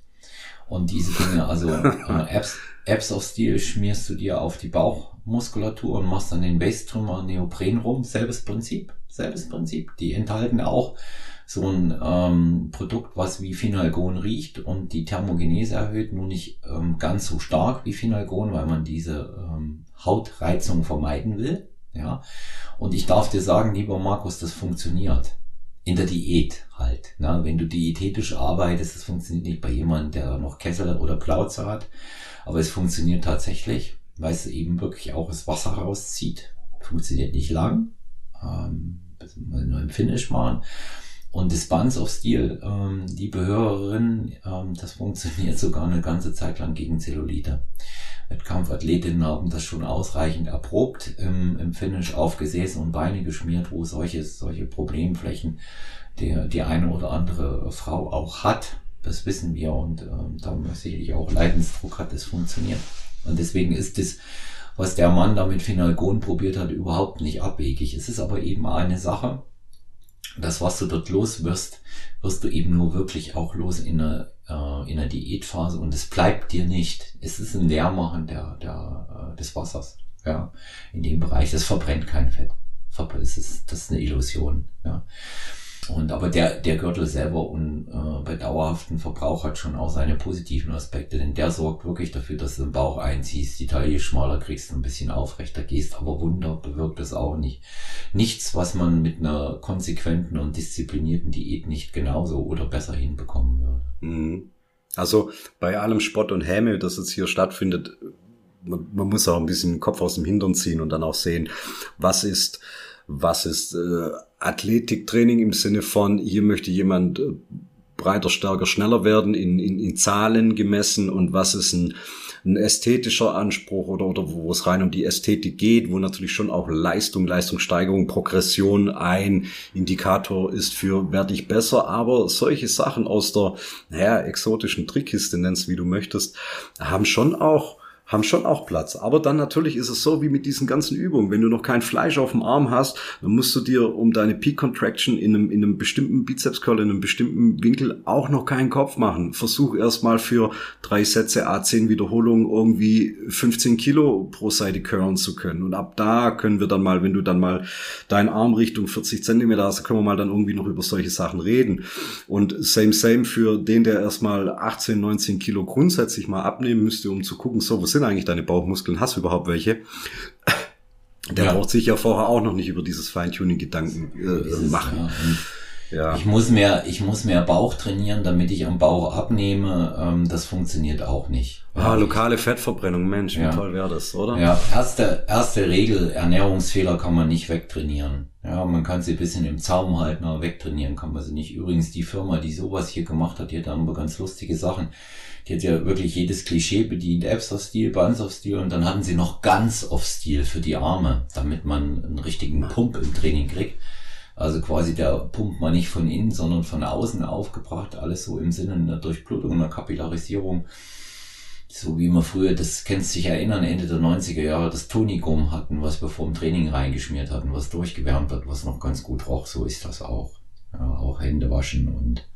Und diese Dinge, also äh, Apps, Apps of Steel schmierst du dir auf die Bauchmuskulatur und machst dann den Waist-Trümmer Neopren rum. Selbes Prinzip, selbes Prinzip. Die enthalten auch so ein ähm, Produkt, was wie Phenolgon riecht und die Thermogenese erhöht, nur nicht ähm, ganz so stark wie Phenolgon, weil man diese ähm, Hautreizung vermeiden will. Ja. Und ich darf dir sagen, lieber Markus, das funktioniert. In der Diät halt. Ne? Wenn du diätetisch arbeitest, das funktioniert nicht bei jemandem, der noch Kessel oder Plauze hat, aber es funktioniert tatsächlich, weil es eben wirklich auch das Wasser rauszieht. Funktioniert nicht lang, ähm, nur im Finish machen. Und das Buns of Steel, ähm, die Behörerin, ähm, das funktioniert sogar eine ganze Zeit lang gegen Zellulite. Wettkampfathletinnen haben das schon ausreichend erprobt, im, im Finish auf Gesäße und Beine geschmiert, wo solche, solche Problemflächen der, die eine oder andere Frau auch hat. Das wissen wir und ähm, da sicherlich auch Leidensdruck hat, das funktioniert. Und deswegen ist das, was der Mann da mit Phenolgon probiert hat, überhaupt nicht abwegig. Es ist aber eben eine Sache, das, was du dort los wirst, wirst du eben nur wirklich auch los in einer, äh, in einer Diätphase und es bleibt dir nicht. Es ist ein Leermachen der, der, äh, des Wassers, ja, in dem Bereich. Das verbrennt kein Fett. Das ist, das ist eine Illusion, ja. Und aber der, der Gürtel selber und äh, bei dauerhaften Verbrauch hat schon auch seine positiven Aspekte, denn der sorgt wirklich dafür, dass du den Bauch einziehst, die Taille schmaler kriegst, ein bisschen aufrechter gehst, aber Wunder bewirkt es auch nicht. Nichts, was man mit einer konsequenten und disziplinierten Diät nicht genauso oder besser hinbekommen würde. Mhm. Also bei allem Spott und Häme, das jetzt hier stattfindet, man, man muss auch ein bisschen den Kopf aus dem Hintern ziehen und dann auch sehen, was ist was ist äh, Athletiktraining im Sinne von, hier möchte jemand äh, breiter, stärker, schneller werden, in, in, in Zahlen gemessen? Und was ist ein, ein ästhetischer Anspruch oder, oder wo es rein um die Ästhetik geht, wo natürlich schon auch Leistung, Leistungssteigerung, Progression ein Indikator ist für werde ich besser, aber solche Sachen aus der, naja, exotischen Trickkiste nennst, wie du möchtest, haben schon auch haben schon auch Platz. Aber dann natürlich ist es so wie mit diesen ganzen Übungen. Wenn du noch kein Fleisch auf dem Arm hast, dann musst du dir um deine Peak Contraction in einem, in einem bestimmten Bizeps Curl, in einem bestimmten Winkel auch noch keinen Kopf machen. Versuch erstmal für drei Sätze A10 Wiederholungen irgendwie 15 Kilo pro Seite curlen zu können. Und ab da können wir dann mal, wenn du dann mal deinen Arm Richtung 40 Zentimeter hast, können wir mal dann irgendwie noch über solche Sachen reden. Und same, same für den, der erstmal 18, 19 Kilo grundsätzlich mal abnehmen müsste, um zu gucken, so, wo sind eigentlich deine Bauchmuskeln? Hast du überhaupt welche? Der ja. braucht sich ja vorher auch noch nicht über dieses Feintuning Gedanken äh, machen. Ja. Ja. Ich muss mehr, ich muss mehr Bauch trainieren, damit ich am Bauch abnehme. Ähm, das funktioniert auch nicht. Ah, lokale Fettverbrennung, Mensch, wie ja. toll wäre das, oder? Ja, erste, erste Regel, Ernährungsfehler kann man nicht wegtrainieren. Ja, man kann sie ein bisschen im Zaum halten, aber wegtrainieren kann man sie nicht. Übrigens, die Firma, die sowas hier gemacht hat, die hat da aber ganz lustige Sachen. Die hat ja wirklich jedes Klischee bedient, Apps of Steel, Buns of Steel und dann hatten sie noch ganz of Steel für die Arme, damit man einen richtigen Pump im Training kriegt. Also quasi der pumpt man nicht von innen, sondern von außen aufgebracht, alles so im Sinne einer Durchblutung, einer Kapillarisierung. So wie wir früher, das kennst dich erinnern, Ende der 90er Jahre das Tonicum hatten, was wir vor dem Training reingeschmiert hatten, was durchgewärmt hat, was noch ganz gut roch, so ist das auch. Ja, auch Hände waschen und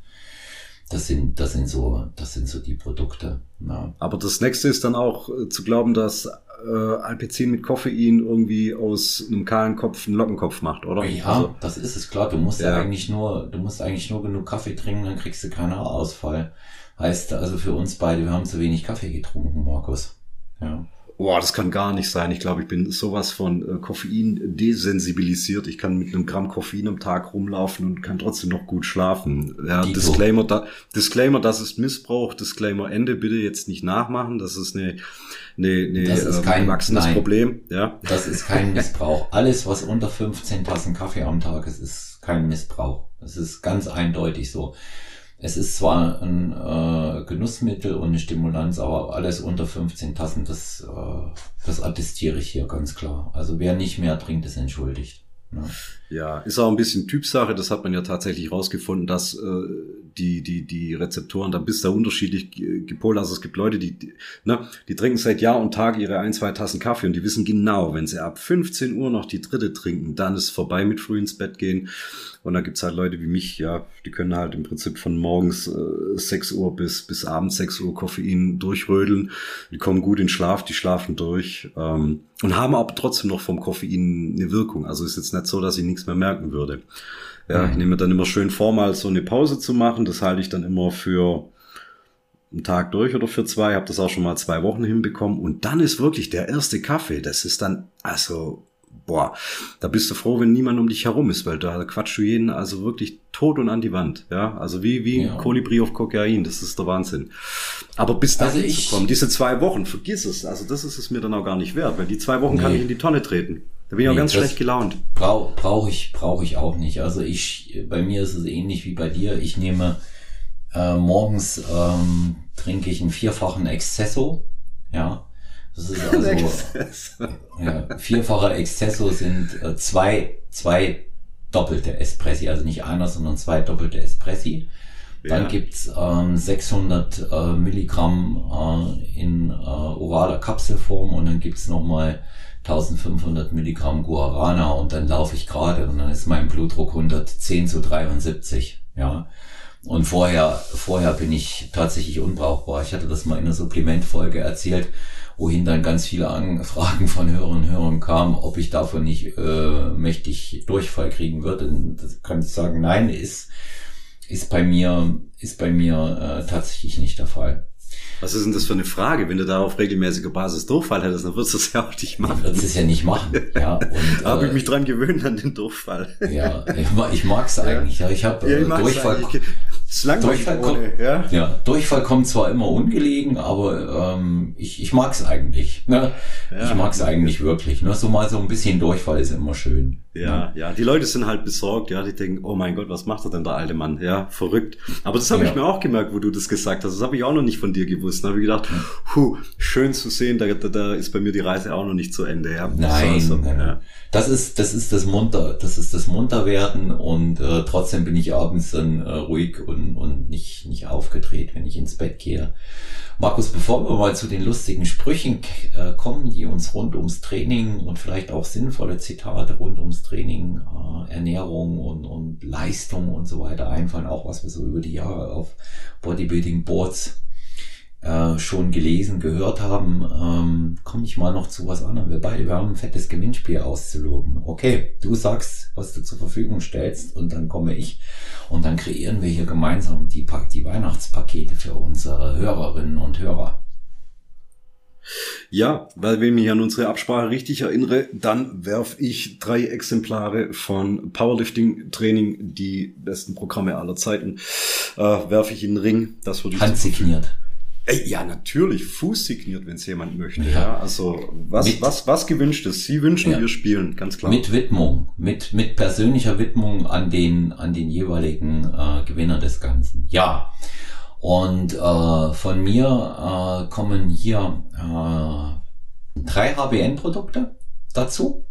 das sind, das sind so, das sind so die Produkte. Ja. Aber das nächste ist dann auch äh, zu glauben, dass äh, Alpecin mit Koffein irgendwie aus einem kahlen Kopf einen Lockenkopf macht, oder? Ja, also, das ist es klar. Du musst ja. eigentlich nur, du musst eigentlich nur genug Kaffee trinken, dann kriegst du keinen Haarausfall. Heißt also für uns beide, wir haben zu wenig Kaffee getrunken, Markus. Ja. Boah, das kann gar nicht sein. Ich glaube, ich bin sowas von äh, Koffein desensibilisiert. Ich kann mit einem Gramm Koffein am Tag rumlaufen und kann trotzdem noch gut schlafen. Ja, Disclaimer, da, Disclaimer, das ist Missbrauch. Disclaimer, Ende bitte jetzt nicht nachmachen. Das ist eine, eine, eine das ist äh, kein gewachsenes nein, Problem. Ja. Das ist kein Missbrauch. Alles, was unter 15 Tassen Kaffee am Tag ist, ist kein Missbrauch. Das ist ganz eindeutig so. Es ist zwar ein äh, Genussmittel und eine Stimulanz, aber alles unter 15 Tassen, das, äh, das attestiere ich hier ganz klar. Also wer nicht mehr trinkt, ist entschuldigt. Ja. Ja, ist auch ein bisschen Typsache. Das hat man ja tatsächlich rausgefunden, dass äh, die, die, die Rezeptoren da bis da unterschiedlich gepolt. Also es gibt Leute, die, die, ne, die trinken seit Jahr und Tag ihre ein, zwei Tassen Kaffee und die wissen genau, wenn sie ab 15 Uhr noch die dritte trinken, dann ist vorbei mit früh ins Bett gehen. Und da gibt's halt Leute wie mich, ja, die können halt im Prinzip von morgens äh, 6 Uhr bis, bis abends 6 Uhr Koffein durchrödeln. Die kommen gut in Schlaf, die schlafen durch ähm, und haben aber trotzdem noch vom Koffein eine Wirkung. Also ist jetzt nicht so, dass ich nichts mehr merken würde. Ja, ich mhm. nehme dann immer schön vor, mal so eine Pause zu machen. Das halte ich dann immer für einen Tag durch oder für zwei. Habe das auch schon mal zwei Wochen hinbekommen. Und dann ist wirklich der erste Kaffee. Das ist dann, also boah, da bist du froh, wenn niemand um dich herum ist, weil da quatschst du jeden also wirklich tot und an die Wand, ja, also wie, wie ja. Kolibri auf Kokain, das ist der Wahnsinn. Aber bis dahin also ich, zu kommen, diese zwei Wochen, vergiss es, also das ist es mir dann auch gar nicht wert, weil die zwei Wochen nee. kann ich in die Tonne treten. Da bin ich nee, auch ganz schlecht gelaunt. Brauche brauch ich, brauche ich auch nicht. Also ich, bei mir ist es ähnlich wie bei dir. Ich nehme äh, morgens ähm, trinke ich einen vierfachen Excesso, ja, das ist also ja, vierfacher Excesso sind äh, zwei, zwei doppelte Espressi, also nicht einer, sondern zwei doppelte Espressi. Dann ja. gibt's ähm, 600 äh, Milligramm äh, in äh, oraler Kapselform und dann gibt's nochmal 1500 Milligramm Guarana und dann laufe ich gerade und dann ist mein Blutdruck 110 zu 73. Ja. Und vorher, vorher bin ich tatsächlich unbrauchbar. Ich hatte das mal in einer Supplementfolge erzählt wohin dann ganz viele Anfragen von Hörerinnen und Hörern kamen, ob ich davon nicht äh, mächtig Durchfall kriegen würde. Und das kann ich sagen, nein, ist, ist bei mir, ist bei mir äh, tatsächlich nicht der Fall. Was ist denn das für eine Frage? Wenn du da auf regelmäßiger Basis Durchfall hättest, dann würdest du es ja auch nicht machen. Würdest es ja nicht machen. Ja, und, habe äh, ich mich dran gewöhnt an den Durchfall. Ja, ich, ich mag es eigentlich. Ja, ich habe ja, äh, Durchfall. Durchfall, kommt, ja? ja, Durchfall kommt zwar immer ungelegen, aber ähm, ich, ich mag es eigentlich. Ne? Ja, ich mag es eigentlich wirklich. Ne? So mal so ein bisschen Durchfall ist immer schön. Ja, ne? ja, die Leute sind halt besorgt, ja, die denken, oh mein Gott, was macht er denn der alte Mann? Ja, verrückt. Aber das habe ja. ich mir auch gemerkt, wo du das gesagt hast. Das habe ich auch noch nicht von dir gewusst. Da habe ich gedacht, hu, schön zu sehen, da, da, da ist bei mir die Reise auch noch nicht zu Ende. Ja, nein, so, nein. Ja. das ist das ist das munter, das ist das Munterwerden und äh, trotzdem bin ich abends dann äh, ruhig und und nicht nicht aufgedreht, wenn ich ins Bett gehe. Markus, bevor wir mal zu den lustigen Sprüchen äh, kommen, die uns rund ums Training und vielleicht auch sinnvolle Zitate rund ums Training, äh, Ernährung und, und Leistung und so weiter einfallen, auch was wir so über die Jahre auf Bodybuilding Boards äh, schon gelesen, gehört haben, ähm, komme ich mal noch zu was anderem. Wir beide, wir haben ein fettes Gewinnspiel auszuloben. Okay, du sagst, was du zur Verfügung stellst und dann komme ich und dann kreieren wir hier gemeinsam die, die Weihnachtspakete für unsere Hörerinnen und Hörer. Ja, weil wenn ich mich an unsere Absprache richtig erinnere, dann werf ich drei Exemplare von Powerlifting Training, die besten Programme aller Zeiten, äh, werfe ich in den Ring. Das würde ich Handsigniert. Ja, natürlich, Fuß signiert, wenn es jemand möchte. Ja. ja. also was, mit, was, was gewünscht ist. Sie wünschen, ja. wir spielen, ganz klar. Mit Widmung, mit, mit persönlicher Widmung an den, an den jeweiligen äh, Gewinner des Ganzen. Ja. Und äh, von mir äh, kommen hier äh, drei HBN-Produkte dazu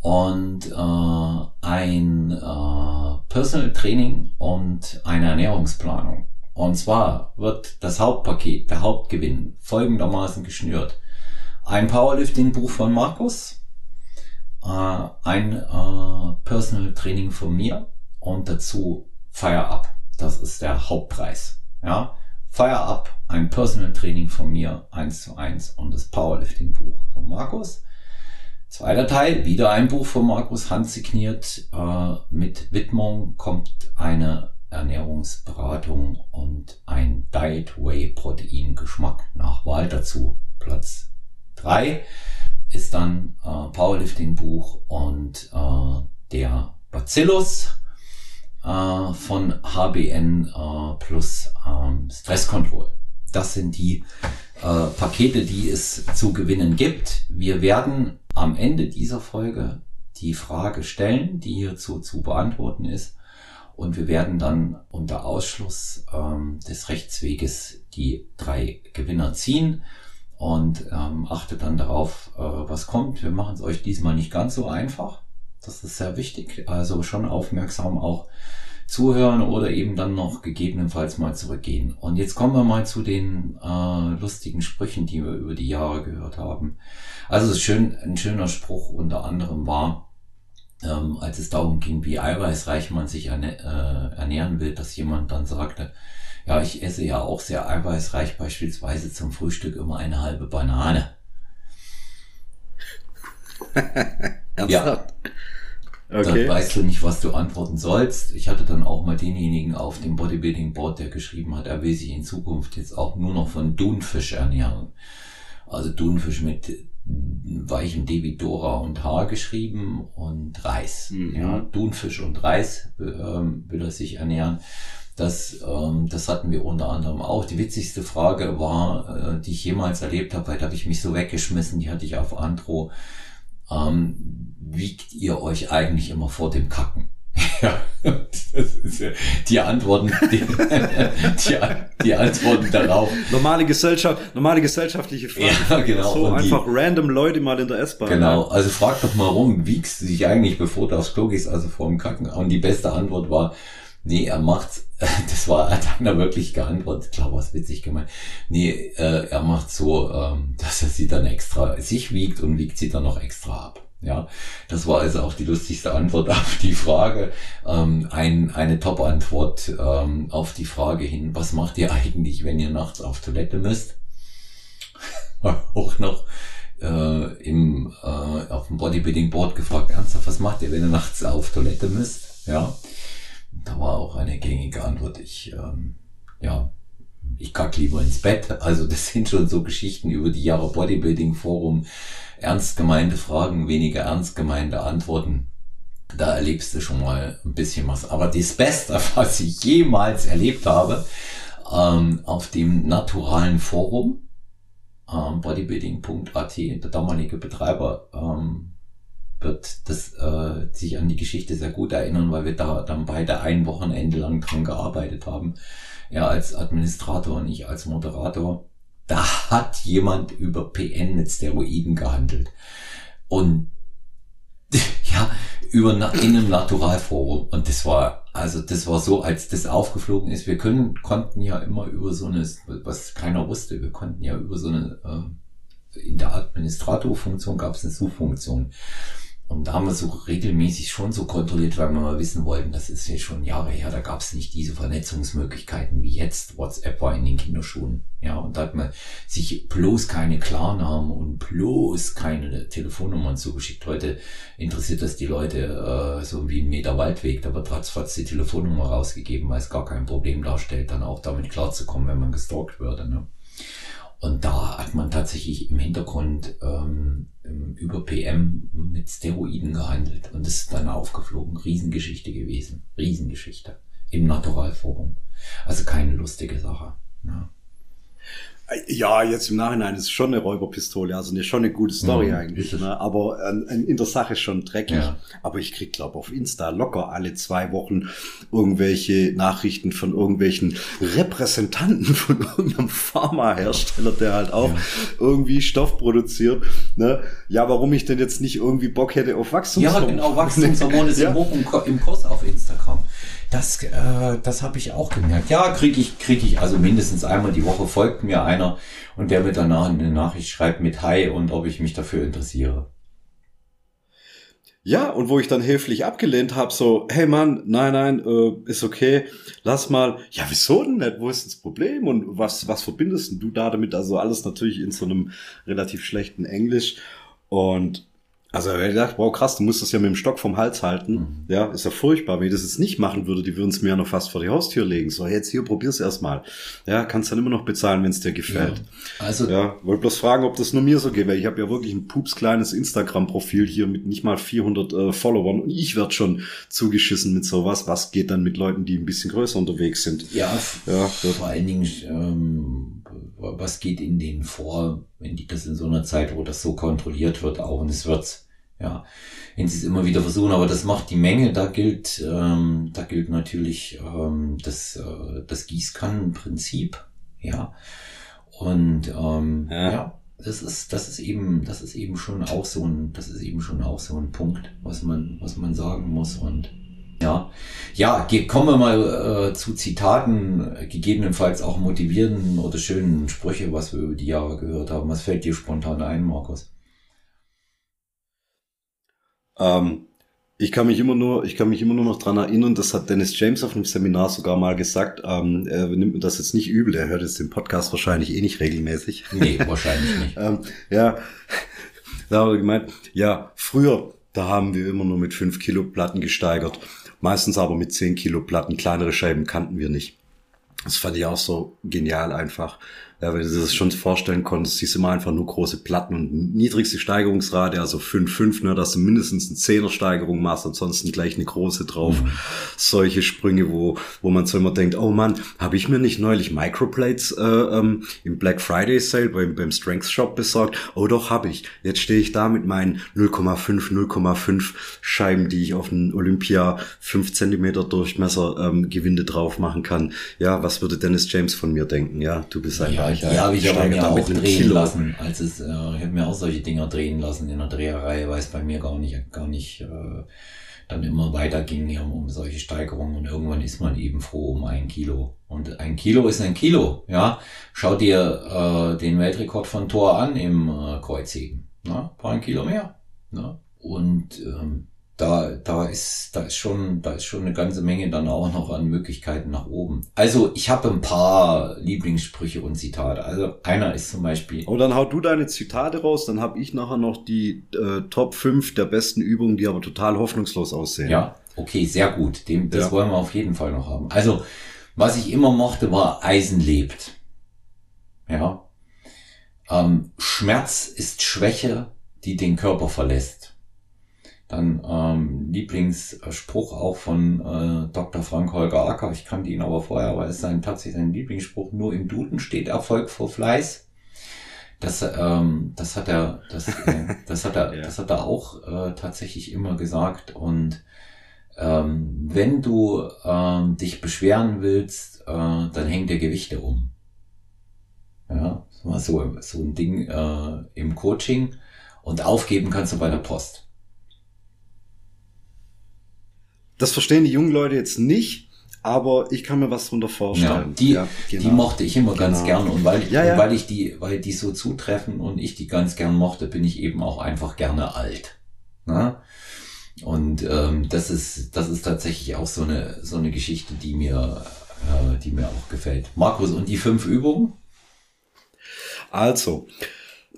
und äh, ein äh, Personal Training und eine Ernährungsplanung. Und zwar wird das Hauptpaket, der Hauptgewinn folgendermaßen geschnürt. Ein Powerlifting-Buch von Markus, äh, ein äh, Personal Training von mir und dazu Fire Up. Das ist der Hauptpreis. Ja, Fire Up, ein Personal Training von mir, eins zu eins und das Powerlifting Buch von Markus. Zweiter Teil, wieder ein Buch von Markus, handsigniert. Äh, mit Widmung kommt eine Ernährungsberatung und ein Diet Whey Protein Geschmack nach Wahl dazu. Platz drei ist dann äh, Powerlifting Buch und äh, der Bacillus äh, von HBN äh, plus ähm, Stress Control. Das sind die äh, Pakete, die es zu gewinnen gibt. Wir werden am Ende dieser Folge die Frage stellen, die hierzu zu beantworten ist. Und wir werden dann unter Ausschluss ähm, des Rechtsweges die drei Gewinner ziehen und ähm, achtet dann darauf, äh, was kommt. Wir machen es euch diesmal nicht ganz so einfach. Das ist sehr wichtig. Also schon aufmerksam auch zuhören oder eben dann noch gegebenenfalls mal zurückgehen. Und jetzt kommen wir mal zu den äh, lustigen Sprüchen, die wir über die Jahre gehört haben. Also schön, ein schöner Spruch unter anderem war, ähm, als es darum ging, wie eiweißreich man sich erne äh, ernähren will, dass jemand dann sagte, ja, ich esse ja auch sehr eiweißreich, beispielsweise zum Frühstück immer eine halbe Banane. ja. Okay. Dann weißt du nicht, was du antworten sollst. Ich hatte dann auch mal denjenigen auf dem Bodybuilding Board, der geschrieben hat, er will sich in Zukunft jetzt auch nur noch von Dunfisch ernähren. Also Dunfisch mit weichem Devidora und Haar geschrieben und Reis. Mhm. Ja, Dunfisch und Reis ähm, will er sich ernähren. Das, ähm, das hatten wir unter anderem auch. Die witzigste Frage war, äh, die ich jemals erlebt habe, weil da habe ich mich so weggeschmissen, die hatte ich auf Andro ähm, wiegt ihr euch eigentlich immer vor dem Kacken? Ja, die Antworten, die, die, die, Antworten darauf. Normale Gesellschaft, normale gesellschaftliche Fragen. Ja, genau. So einfach die, random Leute mal in der S-Bahn. Genau. Also frag doch mal rum, wiegst du dich eigentlich, bevor du aufs Klo gehst, also vor dem Kacken? Und die beste Antwort war, Nee, er macht's, das war, hat einer wirklich geantwortet, klar, was witzig gemeint. Nee, äh, er macht so, ähm, dass er sie dann extra sich wiegt und wiegt sie dann noch extra ab. Ja, das war also auch die lustigste Antwort auf die Frage. Ähm, ein, eine Top-Antwort ähm, auf die Frage hin, was macht ihr eigentlich, wenn ihr nachts auf Toilette müsst? auch noch äh, im, äh, auf dem Bodybuilding Board gefragt, ernsthaft, was macht ihr, wenn ihr nachts auf Toilette müsst? Ja, da war auch eine gängige Antwort. Ich, ähm, ja, ich kack lieber ins Bett. Also das sind schon so Geschichten über die Jahre Bodybuilding Forum. Ernst gemeinte Fragen, weniger ernst gemeinte Antworten. Da erlebst du schon mal ein bisschen was. Aber das Beste, was ich jemals erlebt habe, ähm, auf dem naturalen Forum, ähm, bodybuilding.at, der damalige Betreiber, ähm, wird das, äh, sich an die Geschichte sehr gut erinnern, weil wir da dann beide ein Wochenende lang dran gearbeitet haben. Er als Administrator und ich als Moderator. Da hat jemand über PN mit Steroiden gehandelt. Und ja, über in einem Naturalforum. Und das war, also das war so, als das aufgeflogen ist. Wir können, konnten ja immer über so eine, was keiner wusste, wir konnten ja über so eine, äh, in der Administratorfunktion gab es eine Suchfunktion. Und da haben wir so regelmäßig schon so kontrolliert, weil wir mal wissen wollten, das ist ja schon Jahre her, da gab es nicht diese Vernetzungsmöglichkeiten wie jetzt. WhatsApp war in den Kinderschuhen. Ja, und da hat man sich bloß keine Klarnamen und bloß keine Telefonnummern zugeschickt. Heute interessiert das die Leute äh, so wie ein Meter Waldweg. Da wird ratzfatz die Telefonnummer rausgegeben, weil es gar kein Problem darstellt, dann auch damit klarzukommen, wenn man gestalkt würde. Ne? Und da hat man tatsächlich im Hintergrund ähm, über PM mit Steroiden gehandelt. Und ist dann aufgeflogen. Riesengeschichte gewesen. Riesengeschichte. Im Naturalforum. Also keine lustige Sache. Ja. Ja, jetzt im Nachhinein ist es schon eine Räuberpistole, also eine, schon eine gute Story mhm, eigentlich. Ne? Aber äh, in der Sache schon dreckig. Ja. Aber ich krieg, glaube auf Insta locker alle zwei Wochen irgendwelche Nachrichten von irgendwelchen Repräsentanten von irgendeinem Pharmahersteller, der halt auch ja. irgendwie Stoff produziert. Ne? Ja, warum ich denn jetzt nicht irgendwie Bock hätte auf Wachstumshormone? Ja, genau, Wachstumshormone sind ja. hoch im, im Kurs auf Instagram. Das, äh, das habe ich auch gemerkt. Ja, kriege ich, kriege ich, also mindestens einmal die Woche folgt mir einer und der mir danach eine Nachricht schreibt mit Hi und ob ich mich dafür interessiere. Ja, und wo ich dann höflich abgelehnt habe, so, hey Mann, nein, nein, äh, ist okay, lass mal. Ja, wieso denn nicht? Wo ist das Problem? Und was, was verbindest du da damit? Also alles natürlich in so einem relativ schlechten Englisch. Und also er dachte, wow, krass, du musst das ja mit dem Stock vom Hals halten. Mhm. Ja, ist ja furchtbar. Wenn ich das jetzt nicht machen würde, die würden es mir ja noch fast vor die Haustür legen. So, jetzt hier, probier's erstmal. Ja, kannst dann immer noch bezahlen, wenn es dir gefällt. Ja, also ja, wollte bloß fragen, ob das nur mir so geht, weil ich habe ja wirklich ein pups kleines Instagram-Profil hier mit nicht mal 400 äh, Followern und ich werd schon zugeschissen mit sowas. Was geht dann mit Leuten, die ein bisschen größer unterwegs sind? Ja, ja vor allen Dingen, ähm, was geht in denen vor, wenn die das in so einer Zeit, wo das so kontrolliert wird, auch und es wird ja, wenn sie es immer wieder versuchen, aber das macht die Menge, da gilt, ähm, da gilt natürlich ähm, das, äh, das Gießkannenprinzip, ja. Und ähm, ja. ja, das ist, das ist eben, das ist eben schon auch so ein, das ist eben schon auch so ein Punkt, was man, was man sagen muss. Und ja, ja, kommen wir mal äh, zu Zitaten, gegebenenfalls auch motivierenden oder schönen Sprüche, was wir über die Jahre gehört haben. Was fällt dir spontan ein, Markus? Ähm, ich kann mich immer nur, ich kann mich immer nur noch dran erinnern, das hat Dennis James auf einem Seminar sogar mal gesagt. Ähm, er nimmt mir das jetzt nicht übel, er hört jetzt den Podcast wahrscheinlich eh nicht regelmäßig. Nee, wahrscheinlich nicht. ähm, ja, da habe ich gemeint, ja, früher, da haben wir immer nur mit fünf Kilo Platten gesteigert. Meistens aber mit zehn Kilo Platten. Kleinere Scheiben kannten wir nicht. Das fand ich auch so genial einfach. Ja, wenn du dir das schon vorstellen konntest, siehst du immer einfach nur große Platten und niedrigste Steigerungsrate, also 5,5, ne, dass du mindestens eine Zehner-Steigerung machst, ansonsten gleich eine große drauf. Mhm. Solche Sprünge, wo, wo man so immer denkt, oh Mann, habe ich mir nicht neulich Microplates äh, ähm, im Black Friday Sale beim, beim Strength Shop besorgt? Oh doch, habe ich. Jetzt stehe ich da mit meinen 0,5, 0,5 Scheiben, die ich auf einen Olympia 5 Zentimeter Durchmesser ähm, Gewinde drauf machen kann. Ja, was würde Dennis James von mir denken? Ja, du bist einfach ja, die habe ich aber mir auch drehen Kilo. lassen. Als es, äh, ich habe mir auch solche Dinger drehen lassen in der Dreherei, weil es bei mir gar nicht, gar nicht äh, dann immer weiter ging ja, um solche Steigerungen und irgendwann ist man eben froh um ein Kilo. Und ein Kilo ist ein Kilo, ja. Schau dir äh, den Weltrekord von Thor an im äh, Kreuzheben. Ne? Paar ein Kilo mehr. Ne? Und ähm, da, da ist, da ist schon, da ist schon eine ganze Menge dann auch noch an Möglichkeiten nach oben. Also ich habe ein paar Lieblingssprüche und Zitate. Also einer ist zum Beispiel. Oh, dann hau du deine Zitate raus, dann habe ich nachher noch die äh, Top 5 der besten Übungen, die aber total hoffnungslos aussehen. Ja, okay, sehr gut. Dem, das ja. wollen wir auf jeden Fall noch haben. Also, was ich immer mochte, war Eisen lebt. Ja. Ähm, Schmerz ist Schwäche, die den Körper verlässt. Dann ähm, Lieblingsspruch auch von äh, Dr. Frank Holger Acker. Ich kannte ihn aber vorher, aber es ist sein, tatsächlich sein Lieblingsspruch. Nur im Duden steht Erfolg vor Fleiß. Das, ähm, das hat er, das, äh, das hat er, ja. das hat er auch äh, tatsächlich immer gesagt. Und ähm, wenn du ähm, dich beschweren willst, äh, dann hängt der Gewichte um. Ja, so, so ein Ding äh, im Coaching. Und aufgeben kannst du bei der Post. Das verstehen die jungen Leute jetzt nicht, aber ich kann mir was drunter vorstellen. Ja, die, ja, genau. die mochte ich immer ganz genau. gern und weil, ja, ja. Und weil ich die, weil die so zutreffen und ich die ganz gern mochte, bin ich eben auch einfach gerne alt. Na? Und ähm, das ist, das ist tatsächlich auch so eine, so eine Geschichte, die mir, äh, die mir auch gefällt. Markus, und die fünf Übungen? Also,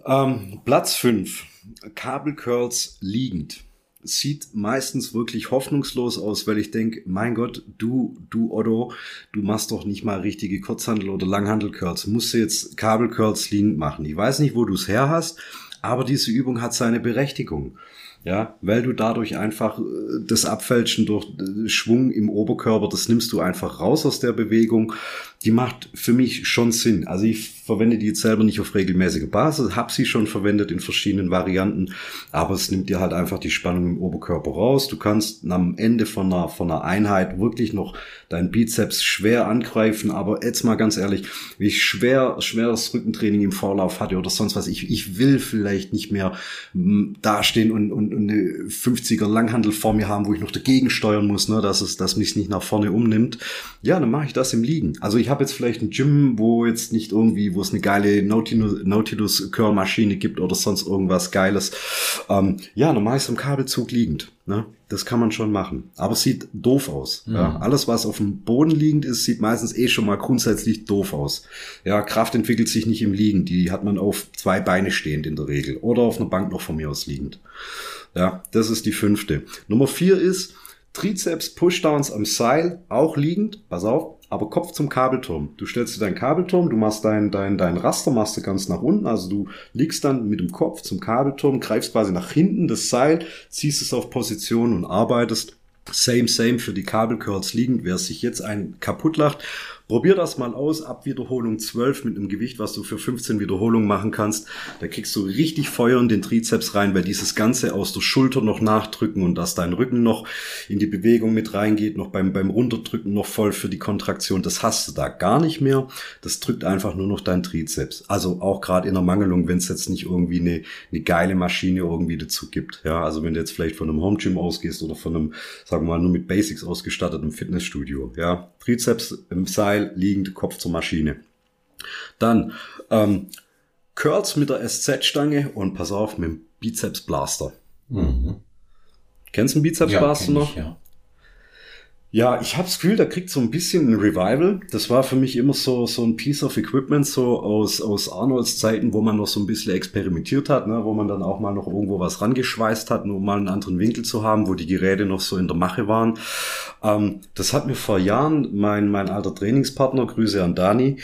ähm, Platz fünf Kabelcurls liegend sieht meistens wirklich hoffnungslos aus, weil ich denke, mein Gott, du, du Otto, du machst doch nicht mal richtige Kurzhandel- oder Langhandel-Curls. Musst du jetzt Kabel-Curls lean machen. Ich weiß nicht, wo du es her hast, aber diese Übung hat seine Berechtigung. Ja, weil du dadurch einfach äh, das Abfälschen durch äh, Schwung im Oberkörper, das nimmst du einfach raus aus der Bewegung. die macht für mich schon Sinn. Also ich verwende die jetzt selber nicht auf regelmäßige Basis, habe sie schon verwendet in verschiedenen Varianten, aber es nimmt dir halt einfach die Spannung im Oberkörper raus. Du kannst am Ende von einer, von einer Einheit wirklich noch deinen Bizeps schwer angreifen, aber jetzt mal ganz ehrlich, wie ich schwer, schweres Rückentraining im Vorlauf hatte oder sonst was, ich, ich will vielleicht nicht mehr m, dastehen und, und eine 50er Langhandel vor mir haben, wo ich noch dagegen steuern muss, ne, dass es, dass mich nicht nach vorne umnimmt. Ja, dann mache ich das im Liegen. Also ich habe jetzt vielleicht ein Gym, wo jetzt nicht irgendwie, wo es eine geile Nautilus, Nautilus Curl Maschine gibt oder sonst irgendwas Geiles. Ähm, ja, dann mache ich es im Kabelzug liegend. Ne? Das kann man schon machen. Aber es sieht doof aus. Mhm. Ja? Alles, was auf dem Boden liegend ist, sieht meistens eh schon mal grundsätzlich doof aus. Ja, Kraft entwickelt sich nicht im Liegen. Die hat man auf zwei Beine stehend in der Regel. Oder auf einer Bank noch von mir aus liegend. Ja, das ist die fünfte. Nummer vier ist Trizeps Pushdowns am Seil, auch liegend. Pass auf, aber Kopf zum Kabelturm. Du stellst dir deinen Kabelturm, du machst dein, dein, dein Raster, machst du ganz nach unten, also du liegst dann mit dem Kopf zum Kabelturm, greifst quasi nach hinten das Seil, ziehst es auf Position und arbeitest. Same, same für die Kabelcurls liegend. Wer sich jetzt einen kaputt lacht, Probier das mal aus, ab Wiederholung 12 mit einem Gewicht, was du für 15 Wiederholungen machen kannst. Da kriegst du richtig Feuer in den Trizeps rein, weil dieses Ganze aus der Schulter noch nachdrücken und dass dein Rücken noch in die Bewegung mit reingeht, noch beim, beim Runterdrücken noch voll für die Kontraktion. Das hast du da gar nicht mehr. Das drückt einfach nur noch dein Trizeps. Also auch gerade in der Mangelung, wenn es jetzt nicht irgendwie eine, eine geile Maschine irgendwie dazu gibt. Ja, also wenn du jetzt vielleicht von einem Home Gym ausgehst oder von einem, sagen wir mal, nur mit Basics ausgestattetem Fitnessstudio. Ja, Trizeps im Seil, liegend, Kopf zur Maschine. Dann ähm, Curls mit der SZ-Stange und pass auf, mit dem Bizeps Blaster. Mhm. Kennst du den Bizeps Blaster ja, noch? Ich, ja. Ja, ich habe das Gefühl, da kriegt so ein bisschen ein Revival. Das war für mich immer so so ein Piece of Equipment so aus aus Arnolds Zeiten, wo man noch so ein bisschen experimentiert hat, ne, wo man dann auch mal noch irgendwo was rangeschweißt hat, nur um mal einen anderen Winkel zu haben, wo die Geräte noch so in der Mache waren. Ähm, das hat mir vor Jahren mein mein alter Trainingspartner, Grüße an Dani,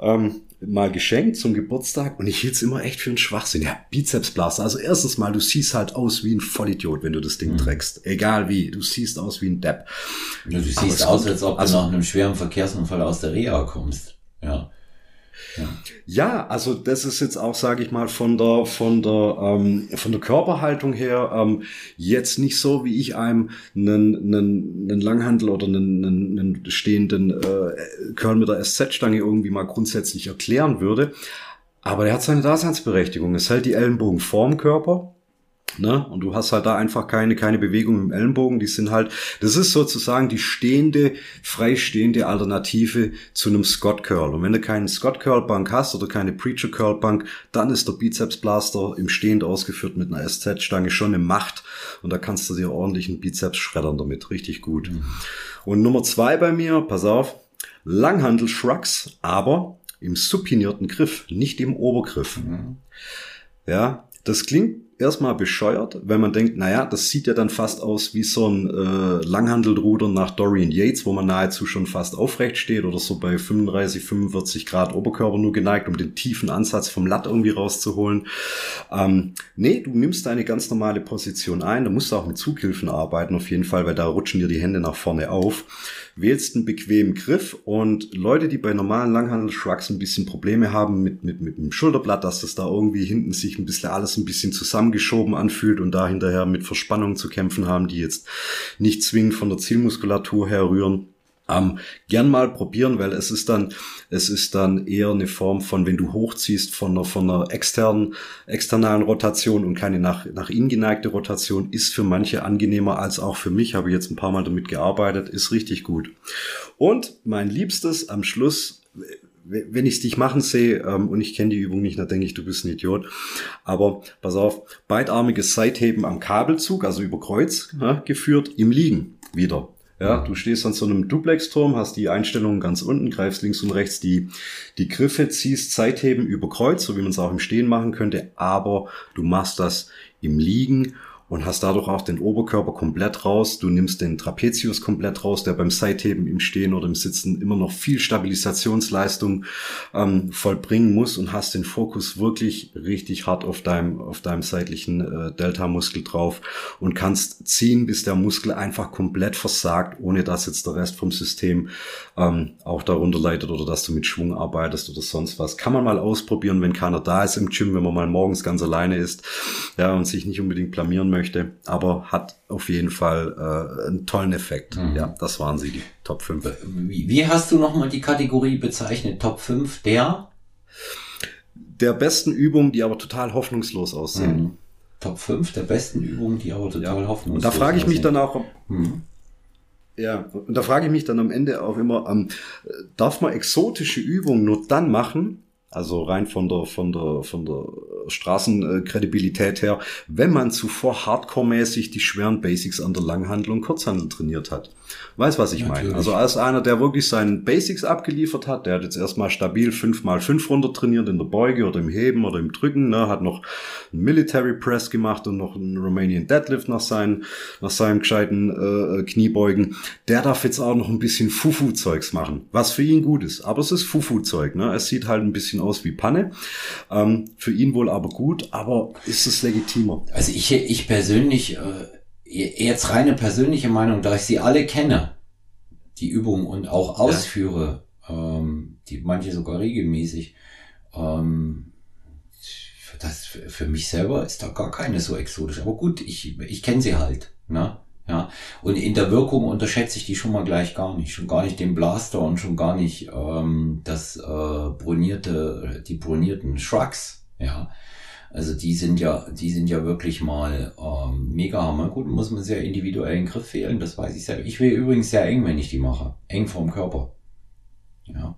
ähm, mal geschenkt zum Geburtstag und ich hielt es immer echt für einen Schwachsinn. Ja, Bizepsblaster. Also erstens mal, du siehst halt aus wie ein Vollidiot, wenn du das Ding mhm. trägst. Egal wie. Du siehst aus wie ein Depp. Ja, du siehst aus, als ob also, du nach einem schweren Verkehrsunfall aus der Reha kommst. Ja. Ja. ja, also das ist jetzt auch, sage ich mal, von der von der ähm, von der Körperhaltung her ähm, jetzt nicht so, wie ich einem einen, einen, einen Langhandel oder einen, einen, einen stehenden äh, Curl mit der SZ-Stange irgendwie mal grundsätzlich erklären würde. Aber er hat seine Daseinsberechtigung. Es hält die Ellenbogen vorm Körper Ne? Und du hast halt da einfach keine, keine Bewegung im Ellenbogen. Die sind halt, das ist sozusagen die stehende, freistehende Alternative zu einem Scott Curl. Und wenn du keinen Scott Curl Bank hast oder keine Preacher Curl Bank, dann ist der Bizeps Blaster im Stehend ausgeführt mit einer SZ-Stange schon eine Macht. Und da kannst du dir ordentlich einen Bizeps schreddern damit. Richtig gut. Mhm. Und Nummer zwei bei mir, pass auf, Langhandel Shrugs, aber im supinierten Griff, nicht im Obergriff. Mhm. Ja, das klingt erstmal bescheuert, wenn man denkt, naja, das sieht ja dann fast aus wie so ein äh, Langhandelruder nach Dorian Yates, wo man nahezu schon fast aufrecht steht oder so bei 35, 45 Grad Oberkörper nur geneigt, um den tiefen Ansatz vom Latt irgendwie rauszuholen. Ähm, nee, du nimmst deine ganz normale Position ein, da musst du auch mit Zughilfen arbeiten auf jeden Fall, weil da rutschen dir die Hände nach vorne auf wählst einen bequemen Griff und Leute, die bei normalen Langhandel-Shrugs ein bisschen Probleme haben mit, mit, mit dem Schulterblatt, dass das da irgendwie hinten sich ein bisschen alles ein bisschen zusammengeschoben anfühlt und da hinterher mit Verspannungen zu kämpfen haben, die jetzt nicht zwingend von der Zielmuskulatur her rühren ähm, gern mal probieren, weil es ist dann, es ist dann eher eine Form von, wenn du hochziehst von einer, von einer externen, externalen Rotation und keine nach, nach innen geneigte Rotation, ist für manche angenehmer als auch für mich. Habe jetzt ein paar Mal damit gearbeitet, ist richtig gut. Und mein Liebstes am Schluss, wenn ich es dich machen sehe ähm, und ich kenne die Übung nicht, dann denke ich, du bist ein Idiot. Aber pass auf, beidarmiges Seitheben am Kabelzug, also über Kreuz ja, geführt, im Liegen wieder. Ja, du stehst an so einem Duplex-Turm, hast die Einstellungen ganz unten, greifst links und rechts die, die Griffe, ziehst Zeitheben über Kreuz, so wie man es auch im Stehen machen könnte, aber du machst das im Liegen und hast dadurch auch den Oberkörper komplett raus. Du nimmst den Trapezius komplett raus, der beim Seitheben im Stehen oder im Sitzen immer noch viel Stabilisationsleistung ähm, vollbringen muss und hast den Fokus wirklich richtig hart auf deinem, auf deinem seitlichen äh, Delta-Muskel drauf und kannst ziehen, bis der Muskel einfach komplett versagt, ohne dass jetzt der Rest vom System ähm, auch darunter leidet oder dass du mit Schwung arbeitest oder sonst was. Kann man mal ausprobieren, wenn keiner da ist im Gym, wenn man mal morgens ganz alleine ist ja, und sich nicht unbedingt blamieren möchte, aber hat auf jeden Fall äh, einen tollen Effekt. Mhm. Ja, das waren sie, die Top 5. Wie, wie hast du nochmal die Kategorie bezeichnet? Top 5 der? Der besten Übungen, die aber total hoffnungslos aussehen. Mhm. Top 5 der besten Übungen, die aber total ja. hoffnungslos aussehen. Und da frage ich mich dann auch, mhm. Ja, und da frage ich mich dann am Ende auch immer, ähm, darf man exotische Übungen nur dann machen, also rein von der, von der, von der Straßenkredibilität her, wenn man zuvor hardcore-mäßig die schweren Basics an der Langhandel und Kurzhandel trainiert hat. Weiß, was ich Natürlich. meine. Also als einer, der wirklich seinen Basics abgeliefert hat, der hat jetzt erstmal stabil fünf mal fünf runter trainiert in der Beuge oder im Heben oder im Drücken, ne, hat noch einen Military Press gemacht und noch einen Romanian Deadlift nach seinen, nach seinem gescheiten äh, Kniebeugen. Der darf jetzt auch noch ein bisschen Fufu-Zeugs machen, was für ihn gut ist. Aber es ist Fufu-Zeug, ne. Es sieht halt ein bisschen aus wie Panne. Ähm, für ihn wohl aber gut, aber ist es legitimer? Also ich, ich persönlich, äh jetzt reine persönliche Meinung, da ich sie alle kenne, die Übungen und auch ausführe, ja. ähm, die manche sogar regelmäßig, ähm, das für mich selber ist da gar keine so exotisch. Aber gut, ich, ich kenne sie halt. Ne? Ja. Und in der Wirkung unterschätze ich die schon mal gleich gar nicht. Schon gar nicht den Blaster und schon gar nicht ähm, das äh, brunierte, die bronierten Shrugs. Ja. Also die sind ja, die sind ja wirklich mal ähm, mega hammer. Gut, muss man sehr individuell in Griff fehlen, das weiß ich selber. Ich will übrigens sehr eng, wenn ich die mache. Eng vorm Körper. Ja.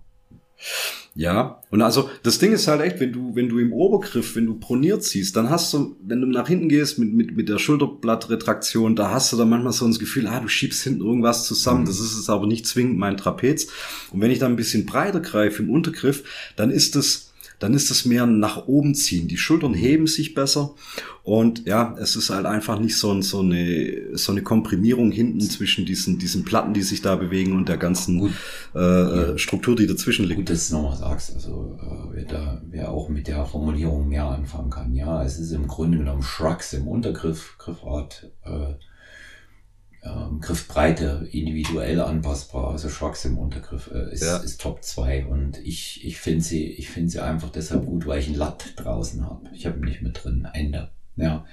Ja, und also das Ding ist halt echt, wenn du, wenn du im Obergriff, wenn du proniert ziehst, dann hast du, wenn du nach hinten gehst mit, mit, mit der Schulterblattretraktion, da hast du dann manchmal so ein Gefühl, ah, du schiebst hinten irgendwas zusammen, mhm. das ist es aber nicht zwingend mein Trapez. Und wenn ich dann ein bisschen breiter greife im Untergriff, dann ist das dann ist es mehr nach oben ziehen. Die Schultern heben sich besser und ja, es ist halt einfach nicht so, so, eine, so eine Komprimierung hinten zwischen diesen, diesen Platten, die sich da bewegen und der ganzen Gut. Äh, ja. Struktur, die dazwischen liegt. Gut, dass du nochmal sagst, also äh, wer da wer auch mit der Formulierung mehr anfangen kann. Ja, es ist im Grunde genommen Shrugs im Untergriff, Griffart, äh, ähm, Griffbreite individuell anpassbar, also Schwachs im Untergriff äh, ist, ja. ist Top 2 und ich, ich finde sie, ich finde sie einfach deshalb gut, weil ich ein Latt draußen habe. Ich habe nicht mit drin, Ende. Ja.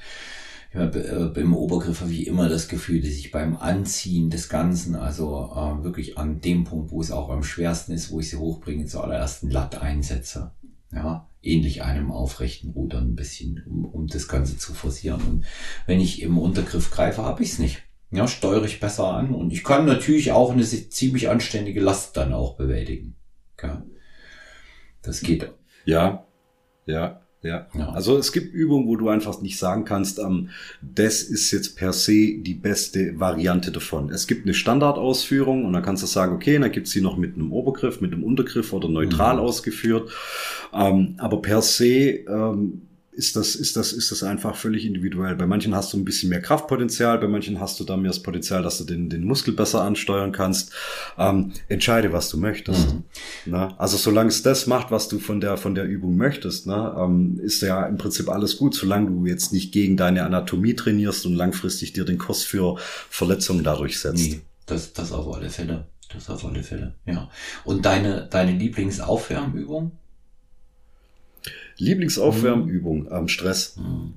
Ich hab, äh, Im Obergriff habe ich immer das Gefühl, dass ich beim Anziehen des Ganzen, also äh, wirklich an dem Punkt, wo es auch am schwersten ist, wo ich sie hochbringe, zuallererst ein Latt einsetze. Ja, ähnlich einem aufrechten Ruder ein bisschen, um, um das Ganze zu forcieren. Und wenn ich im Untergriff greife, habe ich es nicht ja, steuere ich besser an und ich kann natürlich auch eine ziemlich anständige Last dann auch bewältigen. Ja. Das geht. Ja, ja, ja, ja. Also es gibt Übungen, wo du einfach nicht sagen kannst, ähm, das ist jetzt per se die beste Variante davon. Es gibt eine Standardausführung und dann kannst du sagen, okay, dann gibt's sie noch mit einem Obergriff, mit einem Untergriff oder neutral mhm. ausgeführt. Ähm, aber per se ähm, ist das, ist das, ist das einfach völlig individuell. Bei manchen hast du ein bisschen mehr Kraftpotenzial, bei manchen hast du dann mehr das Potenzial, dass du den, den Muskel besser ansteuern kannst. Ähm, entscheide, was du möchtest. Mhm. Na? Also solange es das macht, was du von der, von der Übung möchtest, ne, ähm, ist ja im Prinzip alles gut, solange du jetzt nicht gegen deine Anatomie trainierst und langfristig dir den Kurs für Verletzungen dadurch setzt. Nee, das, das auf alle Fälle. Das auf alle Fälle, ja. Und deine, deine Lieblingsaufwärmübung? Lieblingsaufwärmübung am Stress. Mhm.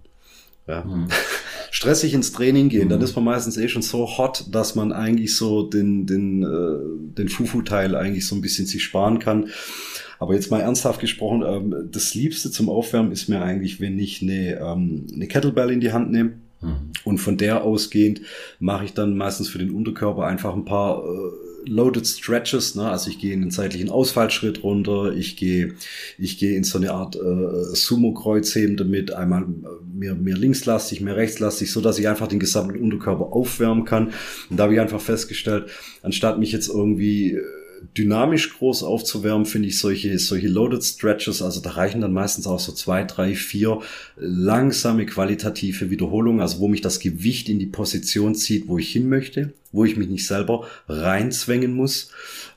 Ja. Mhm. Stressig ins Training gehen, dann mhm. ist man meistens eh schon so hot, dass man eigentlich so den, den, äh, den Fufu-Teil eigentlich so ein bisschen sich sparen kann. Aber jetzt mal ernsthaft gesprochen, ähm, das Liebste zum Aufwärmen ist mir eigentlich, wenn ich eine, ähm, eine Kettlebell in die Hand nehme. Mhm. Und von der ausgehend mache ich dann meistens für den Unterkörper einfach ein paar äh, Loaded Stretches, ne? also ich gehe in den zeitlichen Ausfallschritt runter, ich gehe, ich gehe in so eine Art äh, Sumo-Kreuzheben damit, einmal äh, mehr, mehr linkslastig, mehr rechtslastig, so dass ich einfach den gesamten Unterkörper aufwärmen kann. Und da habe ich einfach festgestellt, anstatt mich jetzt irgendwie äh, dynamisch groß aufzuwärmen, finde ich solche, solche Loaded Stretches, also da reichen dann meistens auch so zwei, drei, vier langsame qualitative Wiederholungen, also wo mich das Gewicht in die Position zieht, wo ich hin möchte, wo ich mich nicht selber reinzwängen muss,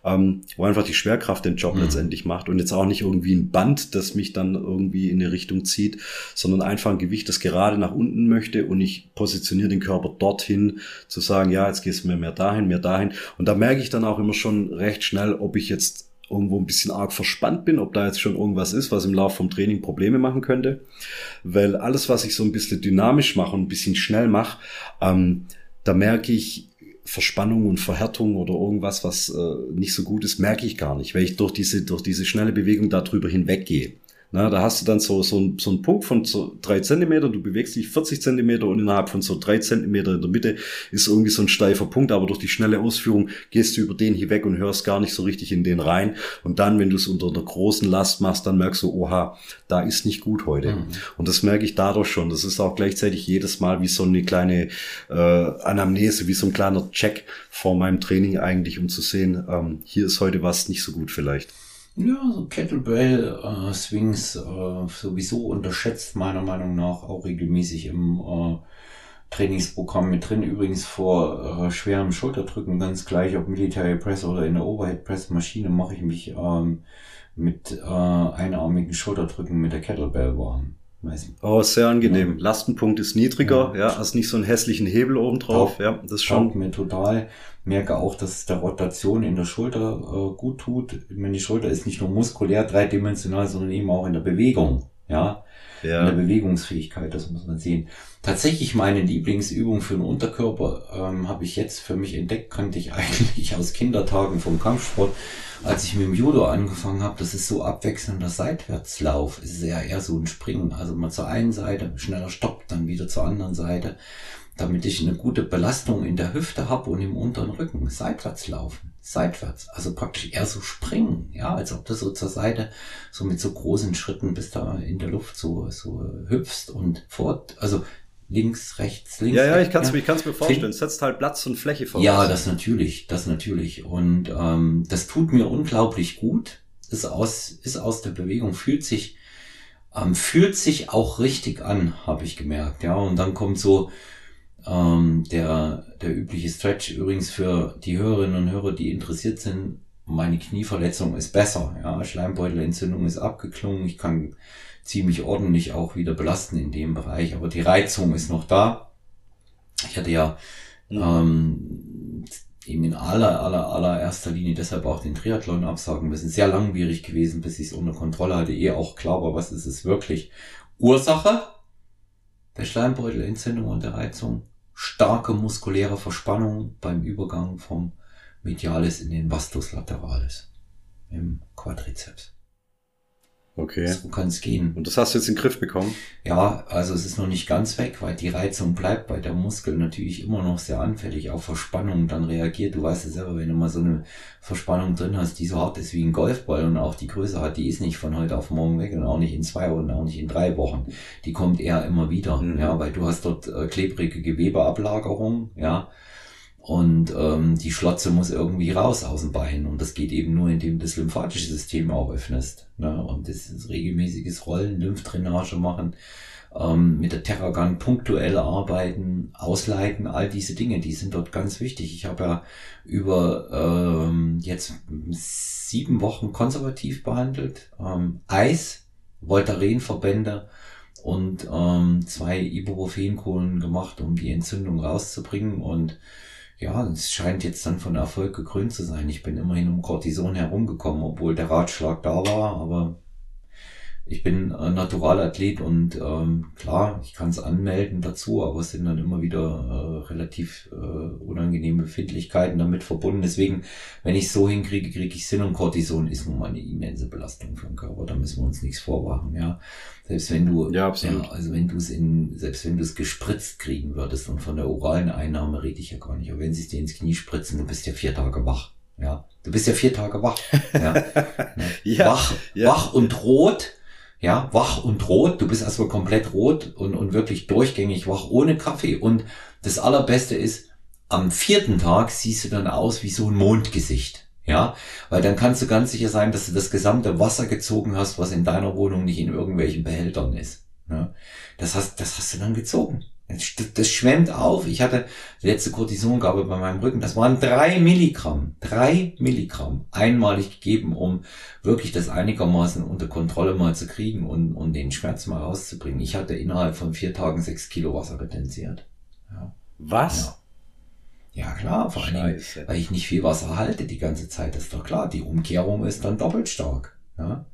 ähm, wo einfach die Schwerkraft den Job mhm. letztendlich macht und jetzt auch nicht irgendwie ein Band, das mich dann irgendwie in eine Richtung zieht, sondern einfach ein Gewicht, das gerade nach unten möchte und ich positioniere den Körper dorthin, zu sagen, ja, jetzt gehst du mir mehr dahin, mehr dahin und da merke ich dann auch immer schon recht schnell, ob ich jetzt irgendwo ein bisschen arg verspannt bin, ob da jetzt schon irgendwas ist, was im Laufe vom Training Probleme machen könnte. Weil alles, was ich so ein bisschen dynamisch mache und ein bisschen schnell mache, ähm, da merke ich, Verspannung und Verhärtung oder irgendwas, was äh, nicht so gut ist, merke ich gar nicht, weil ich durch diese, durch diese schnelle Bewegung darüber hinweggehe. Na, da hast du dann so, so, so einen Punkt von so drei Zentimeter, du bewegst dich 40 Zentimeter und innerhalb von so drei Zentimeter in der Mitte ist irgendwie so ein steifer Punkt, aber durch die schnelle Ausführung gehst du über den hier weg und hörst gar nicht so richtig in den rein. Und dann, wenn du es unter einer großen Last machst, dann merkst du, oha, da ist nicht gut heute. Mhm. Und das merke ich dadurch schon. Das ist auch gleichzeitig jedes Mal wie so eine kleine äh, Anamnese, wie so ein kleiner Check vor meinem Training eigentlich, um zu sehen, ähm, hier ist heute was nicht so gut vielleicht. Ja, so Kettlebell äh, äh, sowieso unterschätzt meiner Meinung nach auch regelmäßig im äh, Trainingsprogramm mit drin. Übrigens vor äh, schwerem Schulterdrücken ganz gleich, ob Military Press oder in der Overhead Press Maschine mache ich mich ähm, mit äh, einarmigen Schulterdrücken mit der Kettlebell warm. Oh, sehr angenehm. Ja. Lastenpunkt ist niedriger, ja, ja, hast nicht so einen hässlichen Hebel oben drauf, ja, das schon. mir total. Merke auch, dass es der Rotation in der Schulter äh, gut tut. Ich meine, die Schulter ist nicht nur muskulär dreidimensional, sondern eben auch in der Bewegung, ja. ja. In der Bewegungsfähigkeit, das muss man sehen. Tatsächlich meine Lieblingsübung für den Unterkörper ähm, habe ich jetzt für mich entdeckt, kannte ich eigentlich aus Kindertagen vom Kampfsport als ich mit dem Judo angefangen habe, das ist so abwechselnder Seitwärtslauf. Es ist ja eher so ein Springen. Also mal zur einen Seite, schneller stoppt, dann wieder zur anderen Seite, damit ich eine gute Belastung in der Hüfte habe und im unteren Rücken. Seitwärts laufen, seitwärts. Also praktisch eher so springen, ja, als ob du so zur Seite so mit so großen Schritten bis da in der Luft so, so hüpfst und fort. Also links, rechts, links. Ja, ja, ich kann es ja. mir vorstellen. Es setzt halt Platz und Fläche voraus. Ja, das natürlich, das natürlich. Und ähm, das tut mir unglaublich gut. Ist aus, ist aus der Bewegung, fühlt sich, ähm, fühlt sich auch richtig an, habe ich gemerkt. Ja, und dann kommt so ähm, der, der übliche Stretch. Übrigens für die Hörerinnen und Hörer, die interessiert sind, meine Knieverletzung ist besser. Ja, Schleimbeutelentzündung ist abgeklungen. Ich kann ziemlich ordentlich auch wieder belasten in dem Bereich. Aber die Reizung ist noch da. Ich hatte ja mhm. ähm, eben in aller, aller, allererster Linie deshalb auch den Triathlon absagen müssen. Sehr langwierig gewesen, bis ich es unter Kontrolle hatte. Eh auch klar war, was ist es wirklich. Ursache der Schleimbeutelentzündung und der Reizung. Starke muskuläre Verspannung beim Übergang vom Medialis in den Vastus lateralis im Quadrizeps. Okay. So kann es gehen. Und das hast du jetzt in den Griff bekommen? Ja, also es ist noch nicht ganz weg, weil die Reizung bleibt bei der Muskel natürlich immer noch sehr anfällig auf Verspannung dann reagiert. Du weißt es selber, wenn du mal so eine Verspannung drin hast, die so hart ist wie ein Golfball und auch die Größe hat, die ist nicht von heute auf morgen weg und auch nicht in zwei und auch nicht in drei Wochen. Die kommt eher immer wieder, mhm. ja, weil du hast dort äh, klebrige Gewebeablagerung, ja, und ähm, die Schlotze muss irgendwie raus aus dem Bein. Und das geht eben nur, indem du das lymphatische System auch öffnest. Ne? Und das ist regelmäßiges Rollen, Lymphdrainage machen, ähm, mit der Terragan punktuell arbeiten, ausleiten, all diese Dinge, die sind dort ganz wichtig. Ich habe ja über ähm, jetzt sieben Wochen konservativ behandelt. Ähm, Eis, Voltarenverbände und ähm, zwei Ibuprofenkohlen gemacht, um die Entzündung rauszubringen. Und ja, es scheint jetzt dann von Erfolg gekrönt zu sein. Ich bin immerhin um Cortison herumgekommen, obwohl der Ratschlag da war, aber ich bin ein Naturalathlet und ähm, klar, ich kann es anmelden dazu, aber es sind dann immer wieder äh, relativ äh, unangenehme Befindlichkeiten damit verbunden. Deswegen, wenn ich es so hinkriege, kriege ich Sinn und Cortison ist nun mal eine immense Belastung für den Körper. Da müssen wir uns nichts vormachen, ja. Selbst wenn du, ja, absolut. ja also wenn du es in, selbst wenn du es gespritzt kriegen würdest und von der oralen Einnahme rede ich ja gar nicht, aber wenn sie es dir ins Knie spritzen, du bist ja vier Tage wach. Ja, du bist ja vier Tage wach. Ja, ja wach, ja. wach und rot ja, wach und rot. Du bist erstmal komplett rot und, und wirklich durchgängig wach ohne Kaffee. Und das Allerbeste ist, am vierten Tag siehst du dann aus wie so ein Mondgesicht. Ja, weil dann kannst du ganz sicher sein, dass du das gesamte Wasser gezogen hast, was in deiner Wohnung nicht in irgendwelchen Behältern ist. Ja, das hast, das hast du dann gezogen. Das schwemmt auf. Ich hatte die letzte Kortisongabe bei meinem Rücken. Das waren drei Milligramm. Drei Milligramm. Einmalig gegeben, um wirklich das einigermaßen unter Kontrolle mal zu kriegen und, und den Schmerz mal rauszubringen. Ich hatte innerhalb von vier Tagen sechs Kilo Wasser retenziert. Ja. Was? Ja. ja klar, vor allem, weil ich nicht viel Wasser halte die ganze Zeit. Das ist doch klar. Die Umkehrung ist dann doppelt stark. Ja.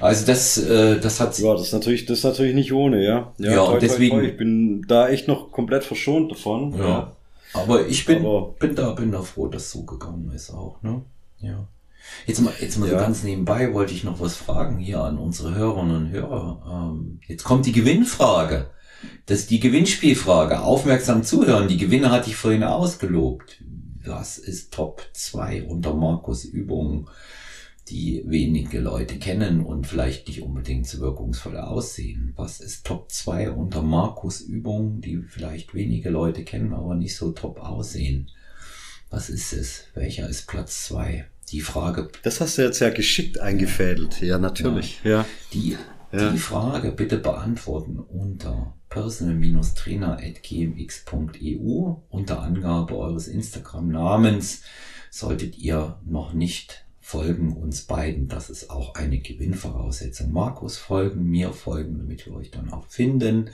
Also das, äh, das hat. Ja, das ist natürlich, das ist natürlich nicht ohne, ja. Ja, ja toi, und deswegen. Toi, toi. Ich bin da echt noch komplett verschont davon. Ja. ja. Aber ich bin, Aber, bin da, bin da froh, dass so gegangen ist auch, ne? Ja. Jetzt mal, jetzt mal ja. so ganz nebenbei wollte ich noch was fragen hier an unsere Hörerinnen und Hörer. Ähm, jetzt kommt die Gewinnfrage. Das ist die Gewinnspielfrage. Aufmerksam zuhören. Die Gewinne hatte ich vorhin ausgelobt. Was ist Top 2 unter Markus Übungen? Die wenige Leute kennen und vielleicht nicht unbedingt so wirkungsvoll aussehen. Was ist Top 2 unter Markus Übungen, die vielleicht wenige Leute kennen, aber nicht so top aussehen? Was ist es? Welcher ist Platz 2? Die Frage. Das hast du jetzt ja geschickt eingefädelt. Ja, natürlich. Ja. ja. Die, ja. die Frage bitte beantworten unter personal-trainer.gmx.eu unter Angabe eures Instagram-Namens solltet ihr noch nicht folgen uns beiden. Das ist auch eine Gewinnvoraussetzung. Markus folgen, mir folgen, damit wir euch dann auch finden.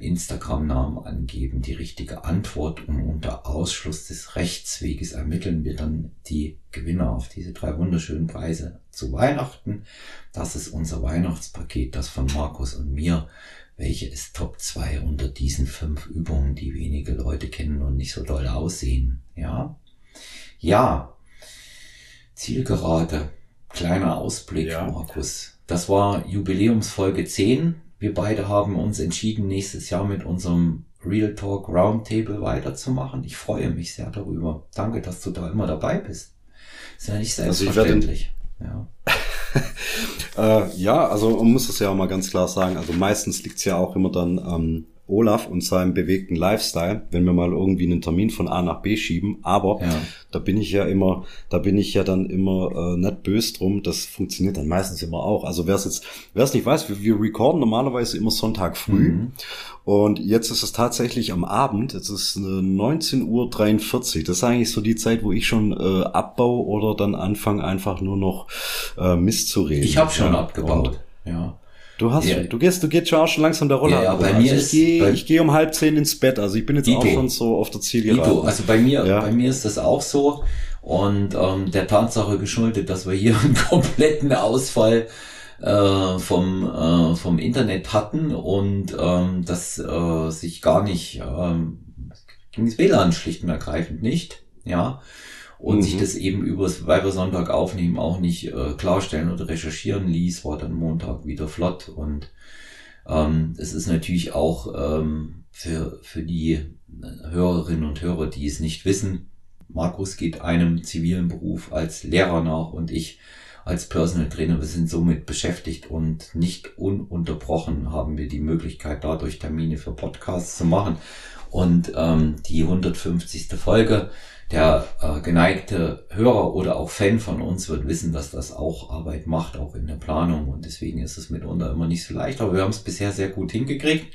Instagram-Namen angeben, die richtige Antwort und unter Ausschluss des Rechtsweges ermitteln wir dann die Gewinner auf diese drei wunderschönen Preise zu Weihnachten. Das ist unser Weihnachtspaket, das von Markus und mir. Welche ist Top 2 unter diesen fünf Übungen, die wenige Leute kennen und nicht so doll aussehen? Ja? Ja, Zielgerade. Kleiner Ausblick, ja. Markus. Das war Jubiläumsfolge 10. Wir beide haben uns entschieden, nächstes Jahr mit unserem Real Talk Roundtable weiterzumachen. Ich freue mich sehr darüber. Danke, dass du da immer dabei bist. Ist ja nicht also selbstverständlich. Also ja. äh, ja, also man muss es ja auch mal ganz klar sagen. Also meistens liegt es ja auch immer dann ähm, Olaf und seinem bewegten Lifestyle, wenn wir mal irgendwie einen Termin von A nach B schieben. Aber ja. da bin ich ja immer, da bin ich ja dann immer äh, nicht böse drum. Das funktioniert dann meistens immer auch. Also wer es jetzt, wer es nicht weiß, wir, wir recorden normalerweise immer Sonntag früh. Mhm. Und jetzt ist es tatsächlich am Abend, jetzt ist 19.43 Uhr. Das ist eigentlich so die Zeit, wo ich schon äh, abbau oder dann anfange einfach nur noch äh, Mist zu reden. Ich habe schon ja. abgebaut, und, ja. Du hast, ja. du gehst, du gehst schon auch schon langsam der Rolle. Ja, ja, bei mir also ich gehe, ich gehe um halb zehn ins Bett. Also ich bin jetzt Dito. auch schon so auf der Zielgerade. Dito. Also bei mir, ja. bei mir ist das auch so und ähm, der Tatsache geschuldet, dass wir hier einen kompletten Ausfall äh, vom äh, vom Internet hatten und ähm, das äh, sich gar nicht ähm, ging das WLAN schlicht und ergreifend nicht. Ja und mhm. sich das eben übers Weibersonntag aufnehmen auch nicht äh, klarstellen oder recherchieren ließ, war dann Montag wieder flott und ähm, es ist natürlich auch ähm, für, für die Hörerinnen und Hörer, die es nicht wissen, Markus geht einem zivilen Beruf als Lehrer nach und ich als Personal Trainer, wir sind somit beschäftigt und nicht ununterbrochen haben wir die Möglichkeit, dadurch Termine für Podcasts zu machen. Und ähm, die 150. Folge der äh, geneigte Hörer oder auch Fan von uns wird wissen, dass das auch Arbeit macht, auch in der Planung. Und deswegen ist es mitunter immer nicht so leicht. Aber wir haben es bisher sehr gut hingekriegt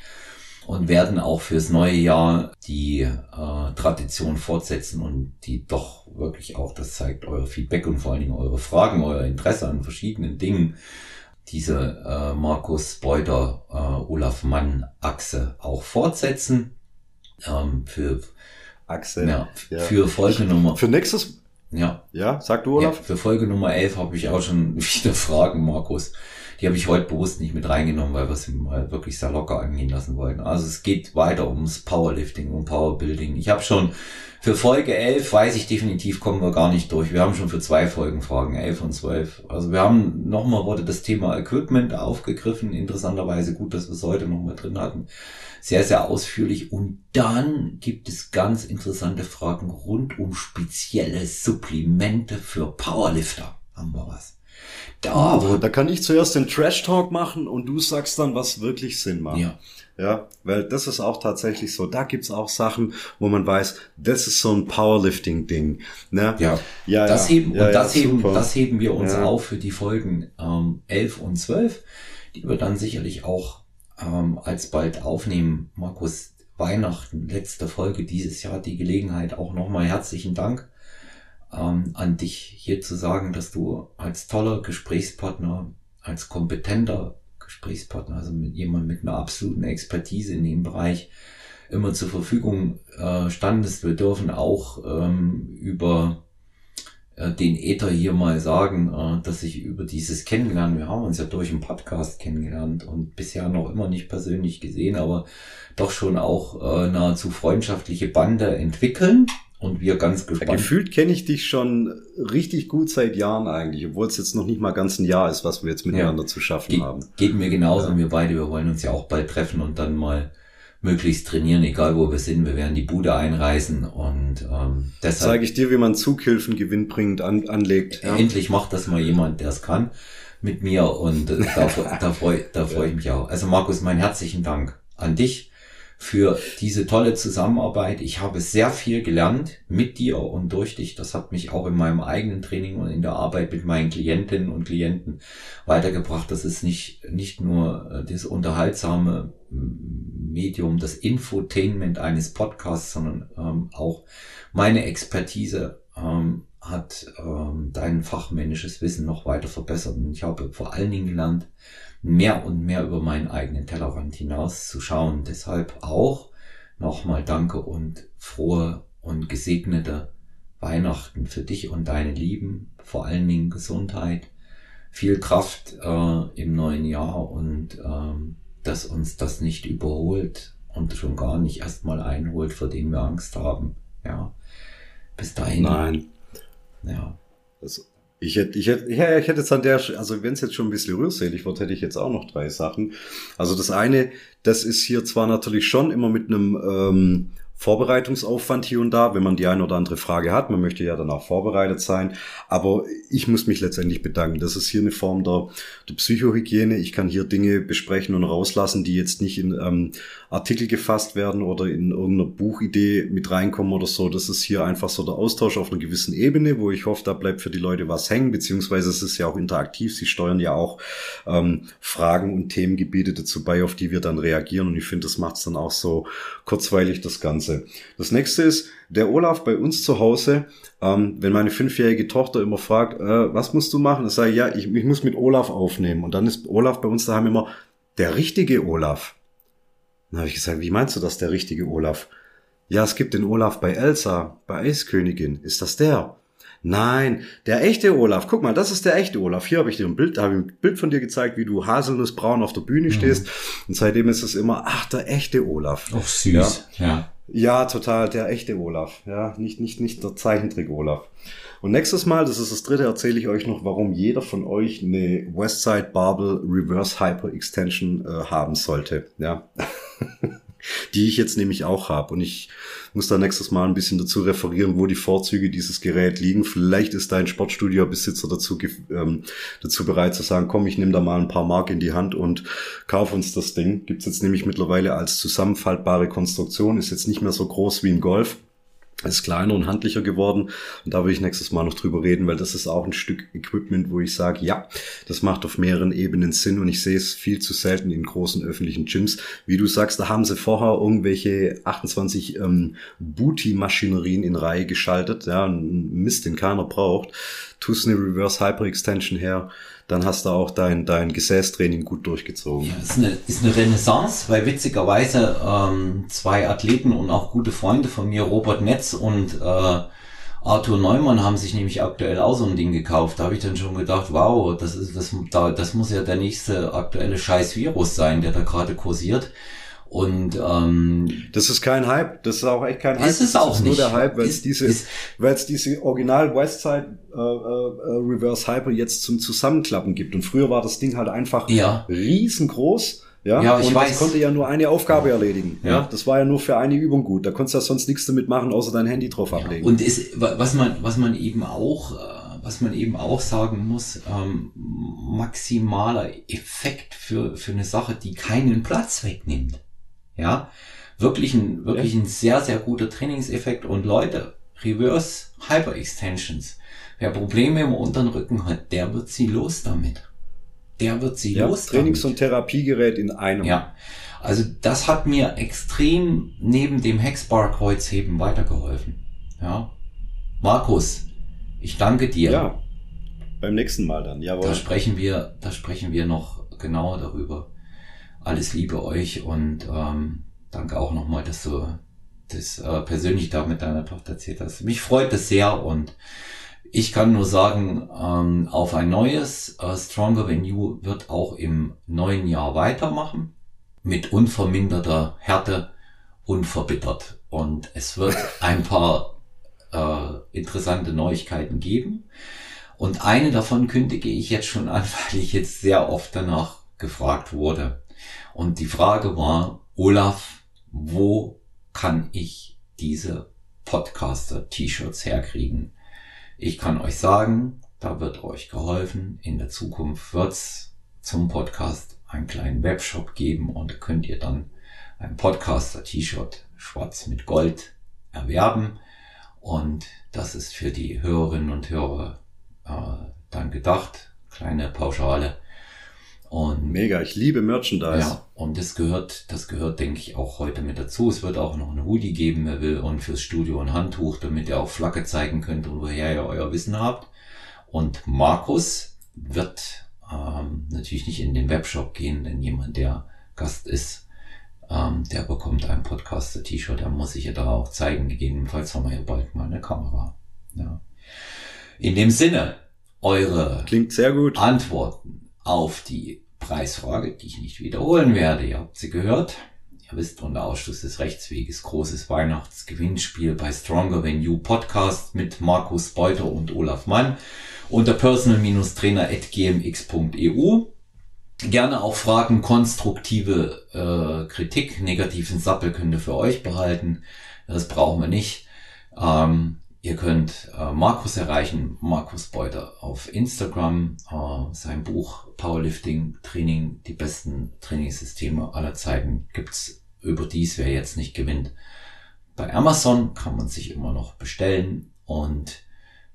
und werden auch fürs neue Jahr die äh, Tradition fortsetzen und die doch wirklich auch, das zeigt euer Feedback und vor allen Dingen eure Fragen, euer Interesse an verschiedenen Dingen, diese äh, Markus Beuter, äh, Olaf Mann Achse auch fortsetzen. Ähm, für Achse. Ja, ja. Für Folge Nummer. Für nächstes. Ja. Ja, sag du, Olaf. Ja, für Folge Nummer 11 habe ich auch schon wieder Fragen, Markus. Die habe ich heute bewusst nicht mit reingenommen, weil wir es mal wirklich sehr locker angehen lassen wollten. Also es geht weiter ums Powerlifting, um Powerbuilding. Ich habe schon für Folge 11, weiß ich definitiv, kommen wir gar nicht durch. Wir haben schon für zwei Folgen Fragen, 11 und 12. Also wir haben nochmal wurde das Thema Equipment aufgegriffen. Interessanterweise gut, dass wir es heute nochmal drin hatten sehr, sehr ausführlich. Und dann gibt es ganz interessante Fragen rund um spezielle Supplemente für Powerlifter. Haben wir was. Da, uh, da kann ich zuerst den Trash Talk machen und du sagst dann, was wirklich Sinn macht. Ja. Ja, weil das ist auch tatsächlich so. Da gibt's auch Sachen, wo man weiß, das ist so ein Powerlifting-Ding. Ne? Ja, ja, das ja. heben, ja, und das, ja, heben, das heben wir uns auf für die Folgen ähm, 11 und 12, die wir dann sicherlich auch ähm, alsbald aufnehmen. Markus, Weihnachten, letzte Folge dieses Jahr, die Gelegenheit auch nochmal herzlichen Dank ähm, an dich hier zu sagen, dass du als toller Gesprächspartner, als kompetenter Gesprächspartner, also mit jemand mit einer absoluten Expertise in dem Bereich immer zur Verfügung äh, standest. Wir dürfen auch ähm, über äh, den Äther hier mal sagen, äh, dass ich über dieses Kennenlernen, wir haben uns ja durch einen Podcast kennengelernt und bisher noch immer nicht persönlich gesehen, aber doch schon auch äh, nahezu freundschaftliche Bande entwickeln und wir ganz gespannt. Ja, gefühlt kenne ich dich schon richtig gut seit Jahren eigentlich, obwohl es jetzt noch nicht mal ganz ein Jahr ist, was wir jetzt miteinander ja. zu schaffen Ge haben. Geht mir genauso, ja. wir beide, wir wollen uns ja auch bald treffen und dann mal möglichst trainieren, egal wo wir sind. Wir werden die Bude einreißen und ähm, deshalb zeige ich dir, wie man Zughilfen gewinnbringend an, anlegt. Ja. Endlich macht das mal jemand, der es kann mit mir und äh, da, da freue da freu ich mich auch. Also Markus, meinen herzlichen Dank an dich für diese tolle Zusammenarbeit. Ich habe sehr viel gelernt mit dir und durch dich. Das hat mich auch in meinem eigenen Training und in der Arbeit mit meinen Klientinnen und Klienten weitergebracht. Das ist nicht, nicht nur äh, das unterhaltsame Medium, das Infotainment eines Podcasts, sondern ähm, auch meine Expertise ähm, hat ähm, dein fachmännisches Wissen noch weiter verbessert. Und ich habe vor allen Dingen gelernt, mehr und mehr über meinen eigenen Tellerrand hinaus zu schauen. Deshalb auch nochmal Danke und frohe und gesegnete Weihnachten für dich und deine Lieben, vor allen Dingen Gesundheit, viel Kraft äh, im neuen Jahr und ähm, dass uns das nicht überholt und schon gar nicht erstmal einholt, vor dem wir Angst haben. Ja, bis dahin. Nein. Ja. Das ich hätte, ich hätte, ja, ich hätte jetzt an der, also wenn es jetzt schon ein bisschen rührselig wird, hätte ich jetzt auch noch drei Sachen. Also das eine, das ist hier zwar natürlich schon immer mit einem ähm, Vorbereitungsaufwand hier und da, wenn man die eine oder andere Frage hat. Man möchte ja dann auch vorbereitet sein. Aber ich muss mich letztendlich bedanken. Das ist hier eine Form der, der Psychohygiene. Ich kann hier Dinge besprechen und rauslassen, die jetzt nicht in ähm, Artikel gefasst werden oder in irgendeiner Buchidee mit reinkommen oder so. Das ist hier einfach so der Austausch auf einer gewissen Ebene, wo ich hoffe, da bleibt für die Leute was hängen, beziehungsweise es ist ja auch interaktiv. Sie steuern ja auch ähm, Fragen und Themengebiete dazu bei, auf die wir dann reagieren. Und ich finde, das macht es dann auch so kurzweilig, das Ganze. Ganze. Das nächste ist, der Olaf bei uns zu Hause, ähm, wenn meine fünfjährige Tochter immer fragt, äh, was musst du machen? Ich sage, ja, ich, ich muss mit Olaf aufnehmen. Und dann ist Olaf bei uns daheim immer der richtige Olaf. Dann habe ich gesagt, wie meinst du das, der richtige Olaf? Ja, es gibt den Olaf bei Elsa, bei Eiskönigin. Ist das der? Nein, der echte Olaf. Guck mal, das ist der echte Olaf. Hier habe ich dir ein Bild, da habe ich ein Bild von dir gezeigt, wie du haselnussbraun auf der Bühne mhm. stehst. Und seitdem ist es immer, ach, der echte Olaf. Ach, süß. Ja. ja. Ja, total, der echte Olaf. Ja, nicht, nicht, nicht der Zeichentrick Olaf. Und nächstes Mal, das ist das dritte, erzähle ich euch noch, warum jeder von euch eine Westside Barbel Reverse Hyper Extension äh, haben sollte. Ja. die ich jetzt nämlich auch habe. Und ich muss da nächstes Mal ein bisschen dazu referieren, wo die Vorzüge dieses Gerät liegen. Vielleicht ist dein Sportstudio-Besitzer dazu, ähm, dazu bereit zu sagen, komm, ich nehme da mal ein paar Mark in die Hand und kauf uns das Ding. Gibt's jetzt nämlich mittlerweile als zusammenfaltbare Konstruktion, ist jetzt nicht mehr so groß wie ein Golf ist kleiner und handlicher geworden. Und da will ich nächstes Mal noch drüber reden, weil das ist auch ein Stück Equipment, wo ich sage, ja, das macht auf mehreren Ebenen Sinn und ich sehe es viel zu selten in großen öffentlichen Gyms. Wie du sagst, da haben sie vorher irgendwelche 28 ähm, Booty-Maschinerien in Reihe geschaltet, ja, ein Mist, den keiner braucht. Tust eine Reverse Hyper Extension her, dann hast du auch dein, dein Gesäßtraining gut durchgezogen. Ja, ist eine, ist eine Renaissance, weil witzigerweise ähm, zwei Athleten und auch gute Freunde von mir, Robert Netz und äh, Arthur Neumann haben sich nämlich aktuell auch so ein Ding gekauft. Da habe ich dann schon gedacht, wow, das ist das, da, das muss ja der nächste aktuelle Scheiß-Virus sein, der da gerade kursiert. Und ähm, das ist kein Hype, das ist auch echt kein Hype. Ist es das auch ist nicht. nur der Hype, weil es diese, weil es diese Original Westside äh, äh, Reverse Hyper jetzt zum Zusammenklappen gibt. Und früher war das Ding halt einfach ja. riesengroß. Ja, ja ich und weiß. das konnte ja nur eine Aufgabe erledigen. Ja. ja. das war ja nur für eine Übung gut. Da konntest du ja sonst nichts damit machen, außer dein Handy drauf ablegen. Und ist, was man, was man eben auch, äh, was man eben auch sagen muss, ähm, maximaler Effekt für, für eine Sache, die keinen Platz wegnimmt. Ja, wirklich ein, wirklich ein sehr, sehr guter Trainingseffekt. Und Leute, Reverse Hyperextensions. Wer Probleme im unteren Rücken hat, der wird sie los damit. Der wird sie ja, los Trainings- damit. und Therapiegerät in einem. Ja. Also das hat mir extrem neben dem Hexbar-Kreuzheben weitergeholfen. Ja. Markus, ich danke dir. Ja. Beim nächsten Mal dann, jawohl. Da sprechen wir, da sprechen wir noch genauer darüber. Alles Liebe euch und ähm, danke auch nochmal, dass du das äh, persönlich da mit deiner Tochter erzählt hast. Mich freut das sehr und ich kann nur sagen, ähm, auf ein neues äh, Stronger Than You wird auch im neuen Jahr weitermachen. Mit unverminderter Härte, unverbittert. Und es wird ein paar äh, interessante Neuigkeiten geben. Und eine davon kündige ich jetzt schon an, weil ich jetzt sehr oft danach gefragt wurde. Und die Frage war, Olaf, wo kann ich diese Podcaster-T-Shirts herkriegen? Ich kann euch sagen, da wird euch geholfen. In der Zukunft wird's zum Podcast einen kleinen Webshop geben und da könnt ihr dann ein Podcaster-T-Shirt schwarz mit Gold erwerben. Und das ist für die Hörerinnen und Hörer äh, dann gedacht. Kleine Pauschale. Und Mega, ich liebe Merchandise. Ja, und das gehört, das gehört, denke ich, auch heute mit dazu. Es wird auch noch ein Hoodie geben, wer will, und fürs Studio ein Handtuch, damit ihr auch Flagge zeigen könnt und woher ihr euer Wissen habt. Und Markus wird ähm, natürlich nicht in den Webshop gehen, denn jemand, der Gast ist, ähm, der bekommt ein Podcaster-T-Shirt, der muss sich ja da auch zeigen. Gegebenenfalls haben wir ja bald mal eine Kamera. Ja. In dem Sinne, eure Klingt sehr gut. Antworten auf die Preisfrage, die ich nicht wiederholen werde. Ihr habt sie gehört. Ihr wisst, unter Ausschluss des Rechtsweges großes Weihnachtsgewinnspiel bei Stronger Than You Podcast mit Markus Beuter und Olaf Mann unter personal-trainer.gmx.eu. Gerne auch Fragen, konstruktive äh, Kritik, negativen Sappel könnt ihr für euch behalten. Das brauchen wir nicht. Ähm, Ihr könnt äh, Markus erreichen, Markus Beuter auf Instagram. Äh, sein Buch Powerlifting Training, die besten Trainingssysteme aller Zeiten gibt's überdies, wer jetzt nicht gewinnt. Bei Amazon kann man sich immer noch bestellen und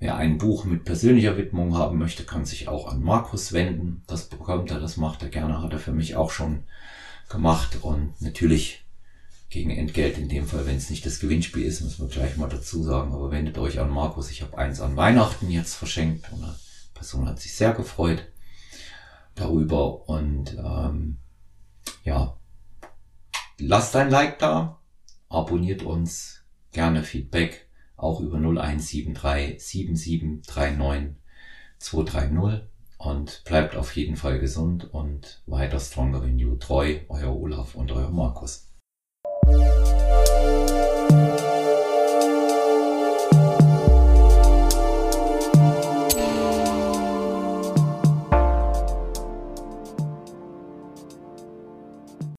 wer ein Buch mit persönlicher Widmung haben möchte, kann sich auch an Markus wenden. Das bekommt er, das macht er gerne, hat er für mich auch schon gemacht und natürlich gegen Entgelt in dem Fall, wenn es nicht das Gewinnspiel ist, müssen wir gleich mal dazu sagen. Aber wendet euch an Markus. Ich habe eins an Weihnachten jetzt verschenkt und eine Person hat sich sehr gefreut darüber. Und ähm, ja, lasst ein Like da, abonniert uns, gerne Feedback, auch über 0173 7739 230 und bleibt auf jeden Fall gesund und weiter Stronger Than You treu, euer Olaf und euer Markus. Thank you.